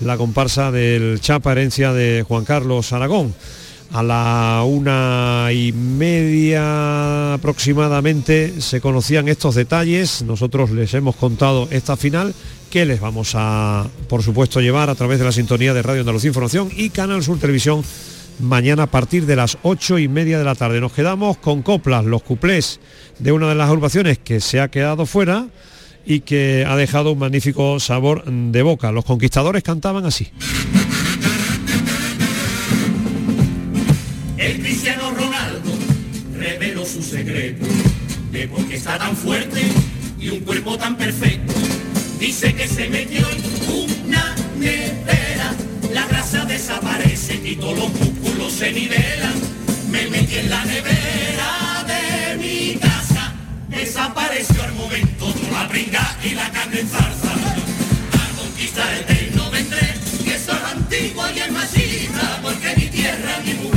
la comparsa del Chapa Herencia de Juan Carlos Aragón a la una y media aproximadamente se conocían estos detalles. Nosotros les hemos contado esta final que les vamos a, por supuesto, llevar a través de la sintonía de Radio Andalucía Información y Canal Sur Televisión mañana a partir de las ocho y media de la tarde. Nos quedamos con coplas, los cuplés de una de las agrupaciones que se ha quedado fuera y que ha dejado un magnífico sabor de boca. Los conquistadores cantaban así. Está tan fuerte y un cuerpo tan perfecto. Dice que se metió en una nevera, la grasa desaparece y todos los músculos se nivelan. Me metí en la nevera de mi casa, desapareció al momento toda la pringa y la carne en zarza. A conquistar el reino vendré, que es antiguo y es machista, porque mi tierra, mi mujer,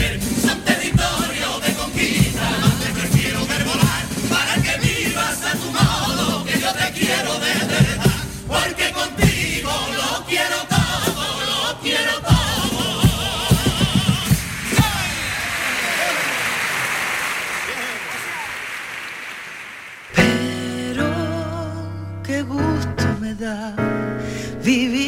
quiero de verdad, porque contigo lo quiero todo, lo quiero todo. Qué gusto me da vivir.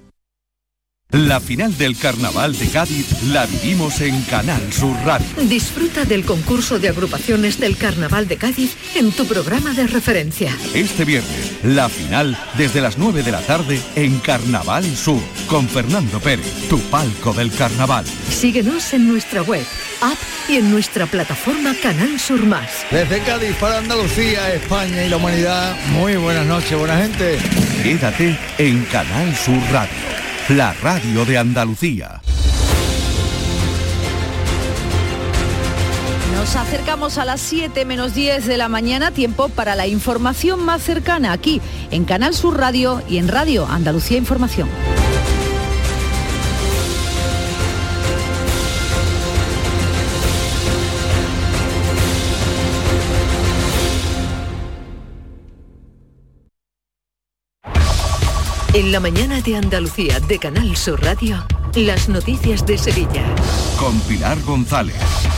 La final del Carnaval de Cádiz la vivimos en Canal Sur Radio. Disfruta del concurso de agrupaciones del Carnaval de Cádiz en tu programa de referencia. Este viernes, la final desde las 9 de la tarde en Carnaval Sur, con Fernando Pérez, tu palco del carnaval. Síguenos en nuestra web, app y en nuestra plataforma Canal Sur Más. Desde Cádiz para Andalucía, España y la humanidad, muy buenas noches, buena gente. Quédate en Canal Sur Radio, la radio de Andalucía. Nos acercamos a las 7 menos 10 de la mañana, tiempo para la información más cercana aquí en Canal Sur Radio y en Radio Andalucía Información. En la mañana de Andalucía de Canal Sur Radio, las noticias de Sevilla. Con Pilar González.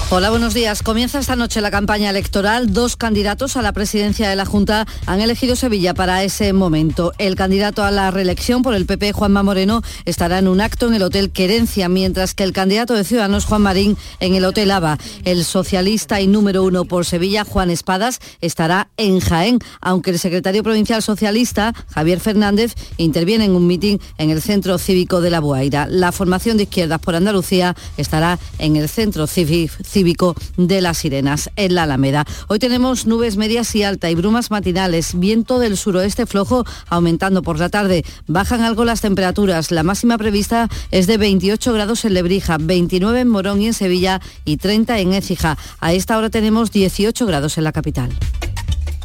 Hola, buenos días. Comienza esta noche la campaña electoral. Dos candidatos a la presidencia de la Junta han elegido Sevilla para ese momento. El candidato a la reelección por el PP, Juanma Moreno, estará en un acto en el Hotel Querencia, mientras que el candidato de Ciudadanos, Juan Marín, en el Hotel Ava. El socialista y número uno por Sevilla, Juan Espadas, estará en Jaén, aunque el secretario provincial socialista, Javier Fernández, interviene en un mitin en el Centro Cívico de La Buaira. La formación de izquierdas por Andalucía estará en el Centro Cívico de Las Sirenas, en la Alameda. Hoy tenemos nubes medias y alta y brumas matinales, viento del suroeste flojo aumentando por la tarde. Bajan algo las temperaturas. La máxima prevista es de 28 grados en Lebrija, 29 en Morón y en Sevilla y 30 en Écija. A esta hora tenemos 18 grados en la capital.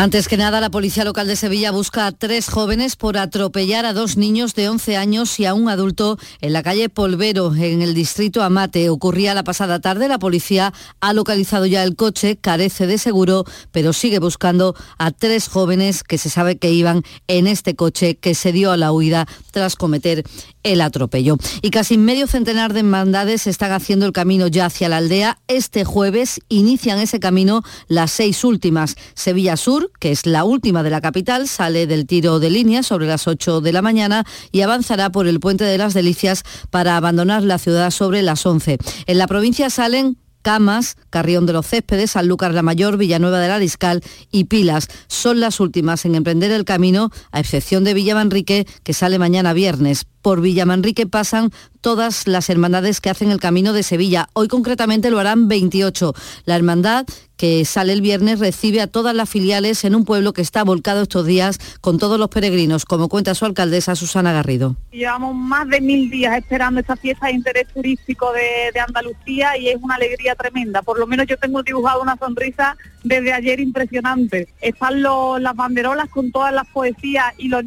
Antes que nada, la Policía Local de Sevilla busca a tres jóvenes por atropellar a dos niños de 11 años y a un adulto en la calle Polvero, en el distrito Amate. Ocurría la pasada tarde. La policía ha localizado ya el coche, carece de seguro, pero sigue buscando a tres jóvenes que se sabe que iban en este coche que se dio a la huida tras cometer el atropello. Y casi medio centenar de hermandades están haciendo el camino ya hacia la aldea. Este jueves inician ese camino las seis últimas. Sevilla Sur, que es la última de la capital, sale del tiro de línea sobre las 8 de la mañana y avanzará por el Puente de las Delicias para abandonar la ciudad sobre las 11. En la provincia salen Camas, Carrión de los Céspedes, Sanlúcar la Mayor, Villanueva del Ariscal y Pilas. Son las últimas en emprender el camino, a excepción de Villamanrique, que sale mañana viernes. Por Villamanrique pasan todas las hermandades que hacen el camino de Sevilla. Hoy concretamente lo harán 28. La hermandad que sale el viernes recibe a todas las filiales en un pueblo que está volcado estos días con todos los peregrinos, como cuenta su alcaldesa Susana Garrido. Llevamos más de mil días esperando esta fiesta de interés turístico de, Andalucía y es una alegría tremenda. Por lo menos yo tengo dibujado una sonrisa desde ayer impresionante. Están las banderolas con todas las poesías y los,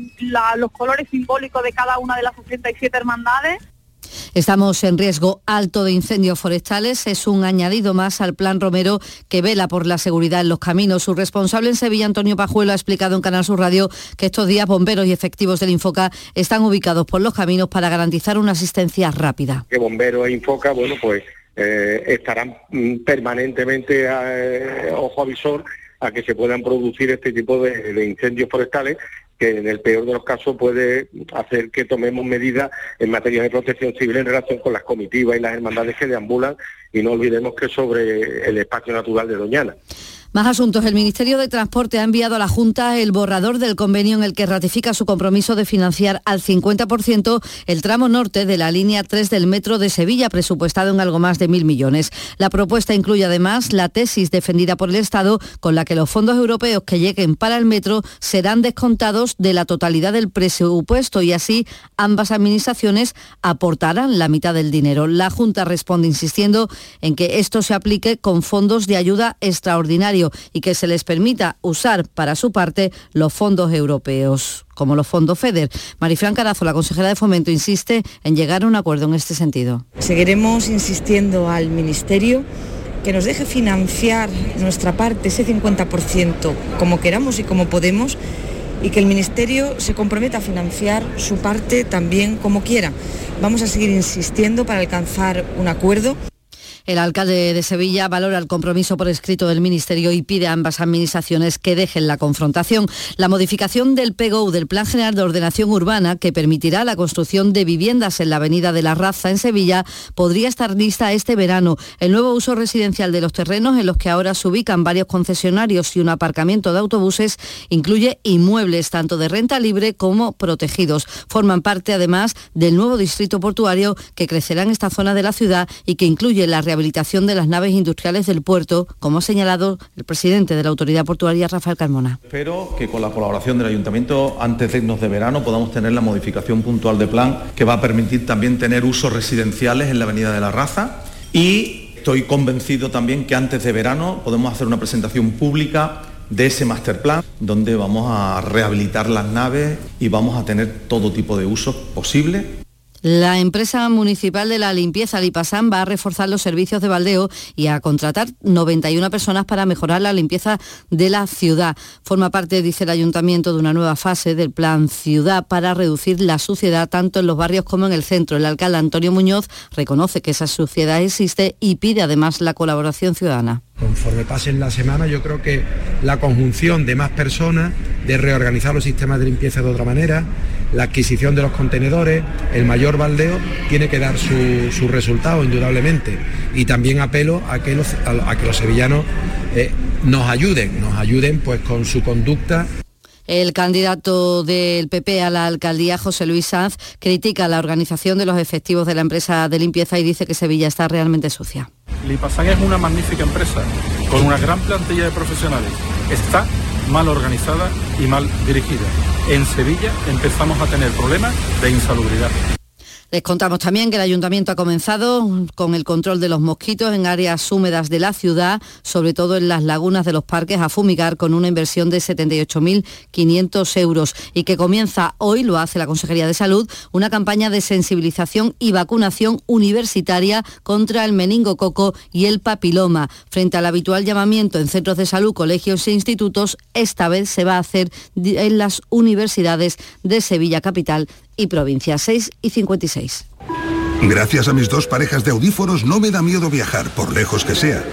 los colores simbólicos de cada una de las 67 hermandades. Estamos en riesgo alto de incendios forestales. Es un añadido más al Plan Romero que vela por la seguridad en los caminos. Su responsable en Sevilla, Antonio Pajuelo, ha explicado en Canal Sur Radio que estos días bomberos y efectivos del Infoca están ubicados por los caminos para garantizar una asistencia rápida. Que bomberos e Infoca, bueno, pues eh, estarán mm, permanentemente a, eh, ojo avisor a que se puedan producir este tipo de incendios forestales que en el peor de los casos puede hacer que tomemos medidas en materia de protección civil en relación con las comitivas y las hermandades que deambulan y no olvidemos que sobre el espacio natural de Doñana. Más asuntos. El Ministerio de Transporte ha enviado a la Junta el borrador del convenio en el que ratifica su compromiso de financiar al 50% el tramo norte de la línea 3 del metro de Sevilla, presupuestado en algo más de mil millones. La propuesta incluye además la tesis defendida por el Estado con la que los fondos europeos que lleguen para el metro serán descontados de la totalidad del presupuesto y así ambas administraciones aportarán la mitad del dinero. La Junta responde insistiendo en que esto se aplique con fondos de ayuda extraordinaria y que se les permita usar para su parte los fondos europeos como los fondos FEDER. Marifran Carazo, la consejera de Fomento, insiste en llegar a un acuerdo en este sentido. Seguiremos insistiendo al Ministerio que nos deje financiar nuestra parte, ese 50%, como queramos y como podemos, y que el Ministerio se comprometa a financiar su parte también como quiera. Vamos a seguir insistiendo para alcanzar un acuerdo. El alcalde de Sevilla valora el compromiso por escrito del Ministerio y pide a ambas administraciones que dejen la confrontación. La modificación del PGO, del Plan General de Ordenación Urbana, que permitirá la construcción de viviendas en la Avenida de la Raza en Sevilla, podría estar lista este verano. El nuevo uso residencial de los terrenos en los que ahora se ubican varios concesionarios y un aparcamiento de autobuses incluye inmuebles tanto de renta libre como protegidos. Forman parte además del nuevo distrito portuario que crecerá en esta zona de la ciudad y que incluye la rehabilitación de las naves industriales del puerto, como ha señalado el presidente de la Autoridad Portuaria, Rafael Carmona. Espero que con la colaboración del Ayuntamiento antes de irnos de verano podamos tener la modificación puntual de plan que va a permitir también tener usos residenciales en la Avenida de la Raza y estoy convencido también que antes de verano podemos hacer una presentación pública de ese master plan, donde vamos a rehabilitar las naves y vamos a tener todo tipo de usos posibles la empresa municipal de la limpieza Lipasán va a reforzar los servicios de baldeo y a contratar 91 personas para mejorar la limpieza de la ciudad. Forma parte, dice el ayuntamiento, de una nueva fase del plan ciudad para reducir la suciedad tanto en los barrios como en el centro. El alcalde Antonio Muñoz reconoce que esa suciedad existe y pide además la colaboración ciudadana. Conforme pasen la semana, yo creo que la conjunción de más personas, de reorganizar los sistemas de limpieza de otra manera, la adquisición de los contenedores, el mayor baldeo, tiene que dar su, resultado, indudablemente. Y también apelo a que los, a, que los sevillanos eh, nos ayuden, nos ayuden pues con su conducta el candidato del PP a la alcaldía, José Luis Sanz, critica la organización de los efectivos de la empresa de limpieza y dice que Sevilla está realmente sucia. Lipasan es una magnífica empresa con una gran plantilla de profesionales. Está mal organizada y mal dirigida. En Sevilla empezamos a tener problemas de insalubridad. Les contamos también que el ayuntamiento ha comenzado con el control de los mosquitos en áreas húmedas de la ciudad, sobre todo en las lagunas de los parques, a fumigar con una inversión de 78.500 euros y que comienza hoy, lo hace la Consejería de Salud, una campaña de sensibilización y vacunación universitaria contra el meningococo y el papiloma. Frente al habitual llamamiento en centros de salud, colegios e institutos, esta vez se va a hacer en las universidades de Sevilla Capital y provincia 6 y 56. Gracias a mis dos parejas de audífonos no me da miedo viajar, por lejos que sea.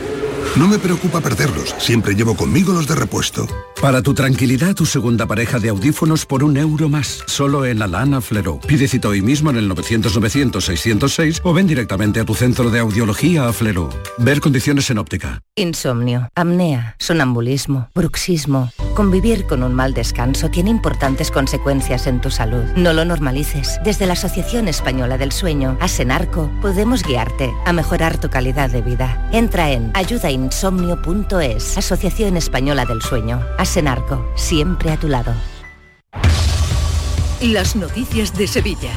No me preocupa perderlos, siempre llevo conmigo los de repuesto. Para tu tranquilidad, tu segunda pareja de audífonos por un euro más, solo en Alana Flero. Pide cita hoy mismo en el 900-900-606 o ven directamente a tu centro de audiología a Flero. Ver condiciones en óptica. Insomnio, apnea, sonambulismo, bruxismo. Convivir con un mal descanso tiene importantes consecuencias en tu salud. No lo normalices. Desde la Asociación Española del Sueño, Asenarco, podemos guiarte a mejorar tu calidad de vida. Entra en ayuda insomnio.es, Asociación Española del Sueño. Asenarco, siempre a tu lado. Las noticias de Sevilla.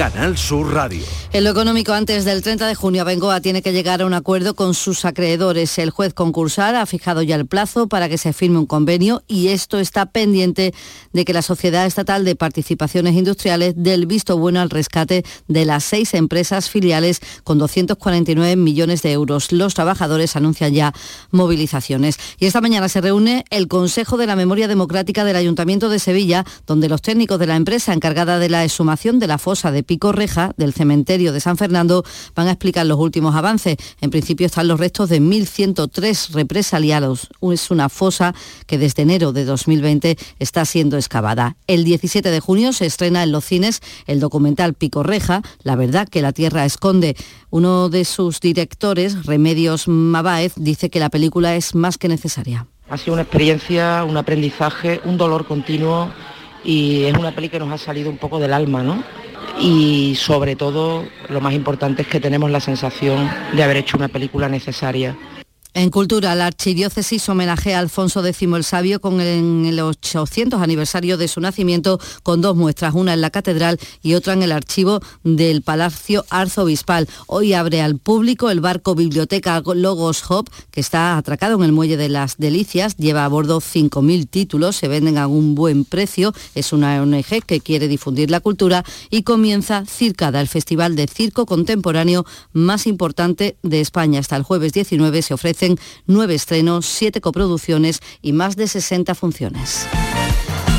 Canal Sur Radio. En lo económico, antes del 30 de junio, Bengoa tiene que llegar a un acuerdo con sus acreedores. El juez concursal ha fijado ya el plazo para que se firme un convenio y esto está pendiente de que la Sociedad Estatal de Participaciones Industriales dé el visto bueno al rescate de las seis empresas filiales con 249 millones de euros. Los trabajadores anuncian ya movilizaciones. Y esta mañana se reúne el Consejo de la Memoria Democrática del Ayuntamiento de Sevilla, donde los técnicos de la empresa encargada de la exhumación de la fosa de Pico Reja del cementerio de San Fernando van a explicar los últimos avances. En principio están los restos de 1.103 represaliados. Es una fosa que desde enero de 2020 está siendo excavada. El 17 de junio se estrena en los cines el documental Pico Reja, La verdad que la tierra esconde. Uno de sus directores, Remedios Mabáez, dice que la película es más que necesaria. Ha sido una experiencia, un aprendizaje, un dolor continuo y es una peli que nos ha salido un poco del alma, ¿no? Y sobre todo lo más importante es que tenemos la sensación de haber hecho una película necesaria en Cultura, la Archidiócesis homenajea a Alfonso X el Sabio con el, el 800 aniversario de su nacimiento con dos muestras, una en la Catedral y otra en el archivo del Palacio Arzobispal. Hoy abre al público el barco Biblioteca Logos Hop, que está atracado en el Muelle de las Delicias. Lleva a bordo 5.000 títulos, se venden a un buen precio. Es una ONG que quiere difundir la cultura y comienza Circada, el festival de circo contemporáneo más importante de España. Hasta el jueves 19 se ofrece nueve estrenos, siete coproducciones y más de 60 funciones.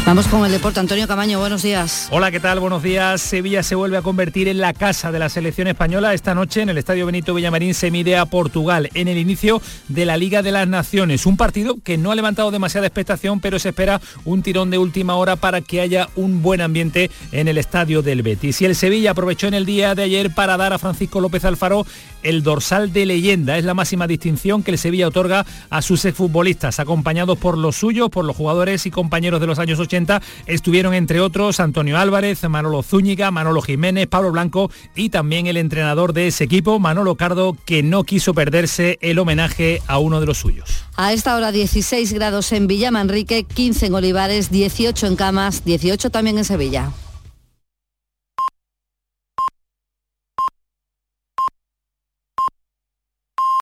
Vamos con el deporte. Antonio Camaño, buenos días. Hola, ¿qué tal? Buenos días. Sevilla se vuelve a convertir en la casa de la selección española. Esta noche en el Estadio Benito Villamarín se mide a Portugal en el inicio de la Liga de las Naciones. Un partido que no ha levantado demasiada expectación, pero se espera un tirón de última hora para que haya un buen ambiente en el Estadio del Betis. Y el Sevilla aprovechó en el día de ayer para dar a Francisco López Alfaro el dorsal de leyenda. Es la máxima distinción que el Sevilla otorga a sus exfutbolistas, acompañados por los suyos, por los jugadores y compañeros de los años 80. Estuvieron entre otros Antonio Álvarez, Manolo Zúñiga, Manolo Jiménez, Pablo Blanco y también el entrenador de ese equipo, Manolo Cardo, que no quiso perderse el homenaje a uno de los suyos. A esta hora 16 grados en Villamanrique, 15 en Olivares, 18 en Camas, 18 también en Sevilla.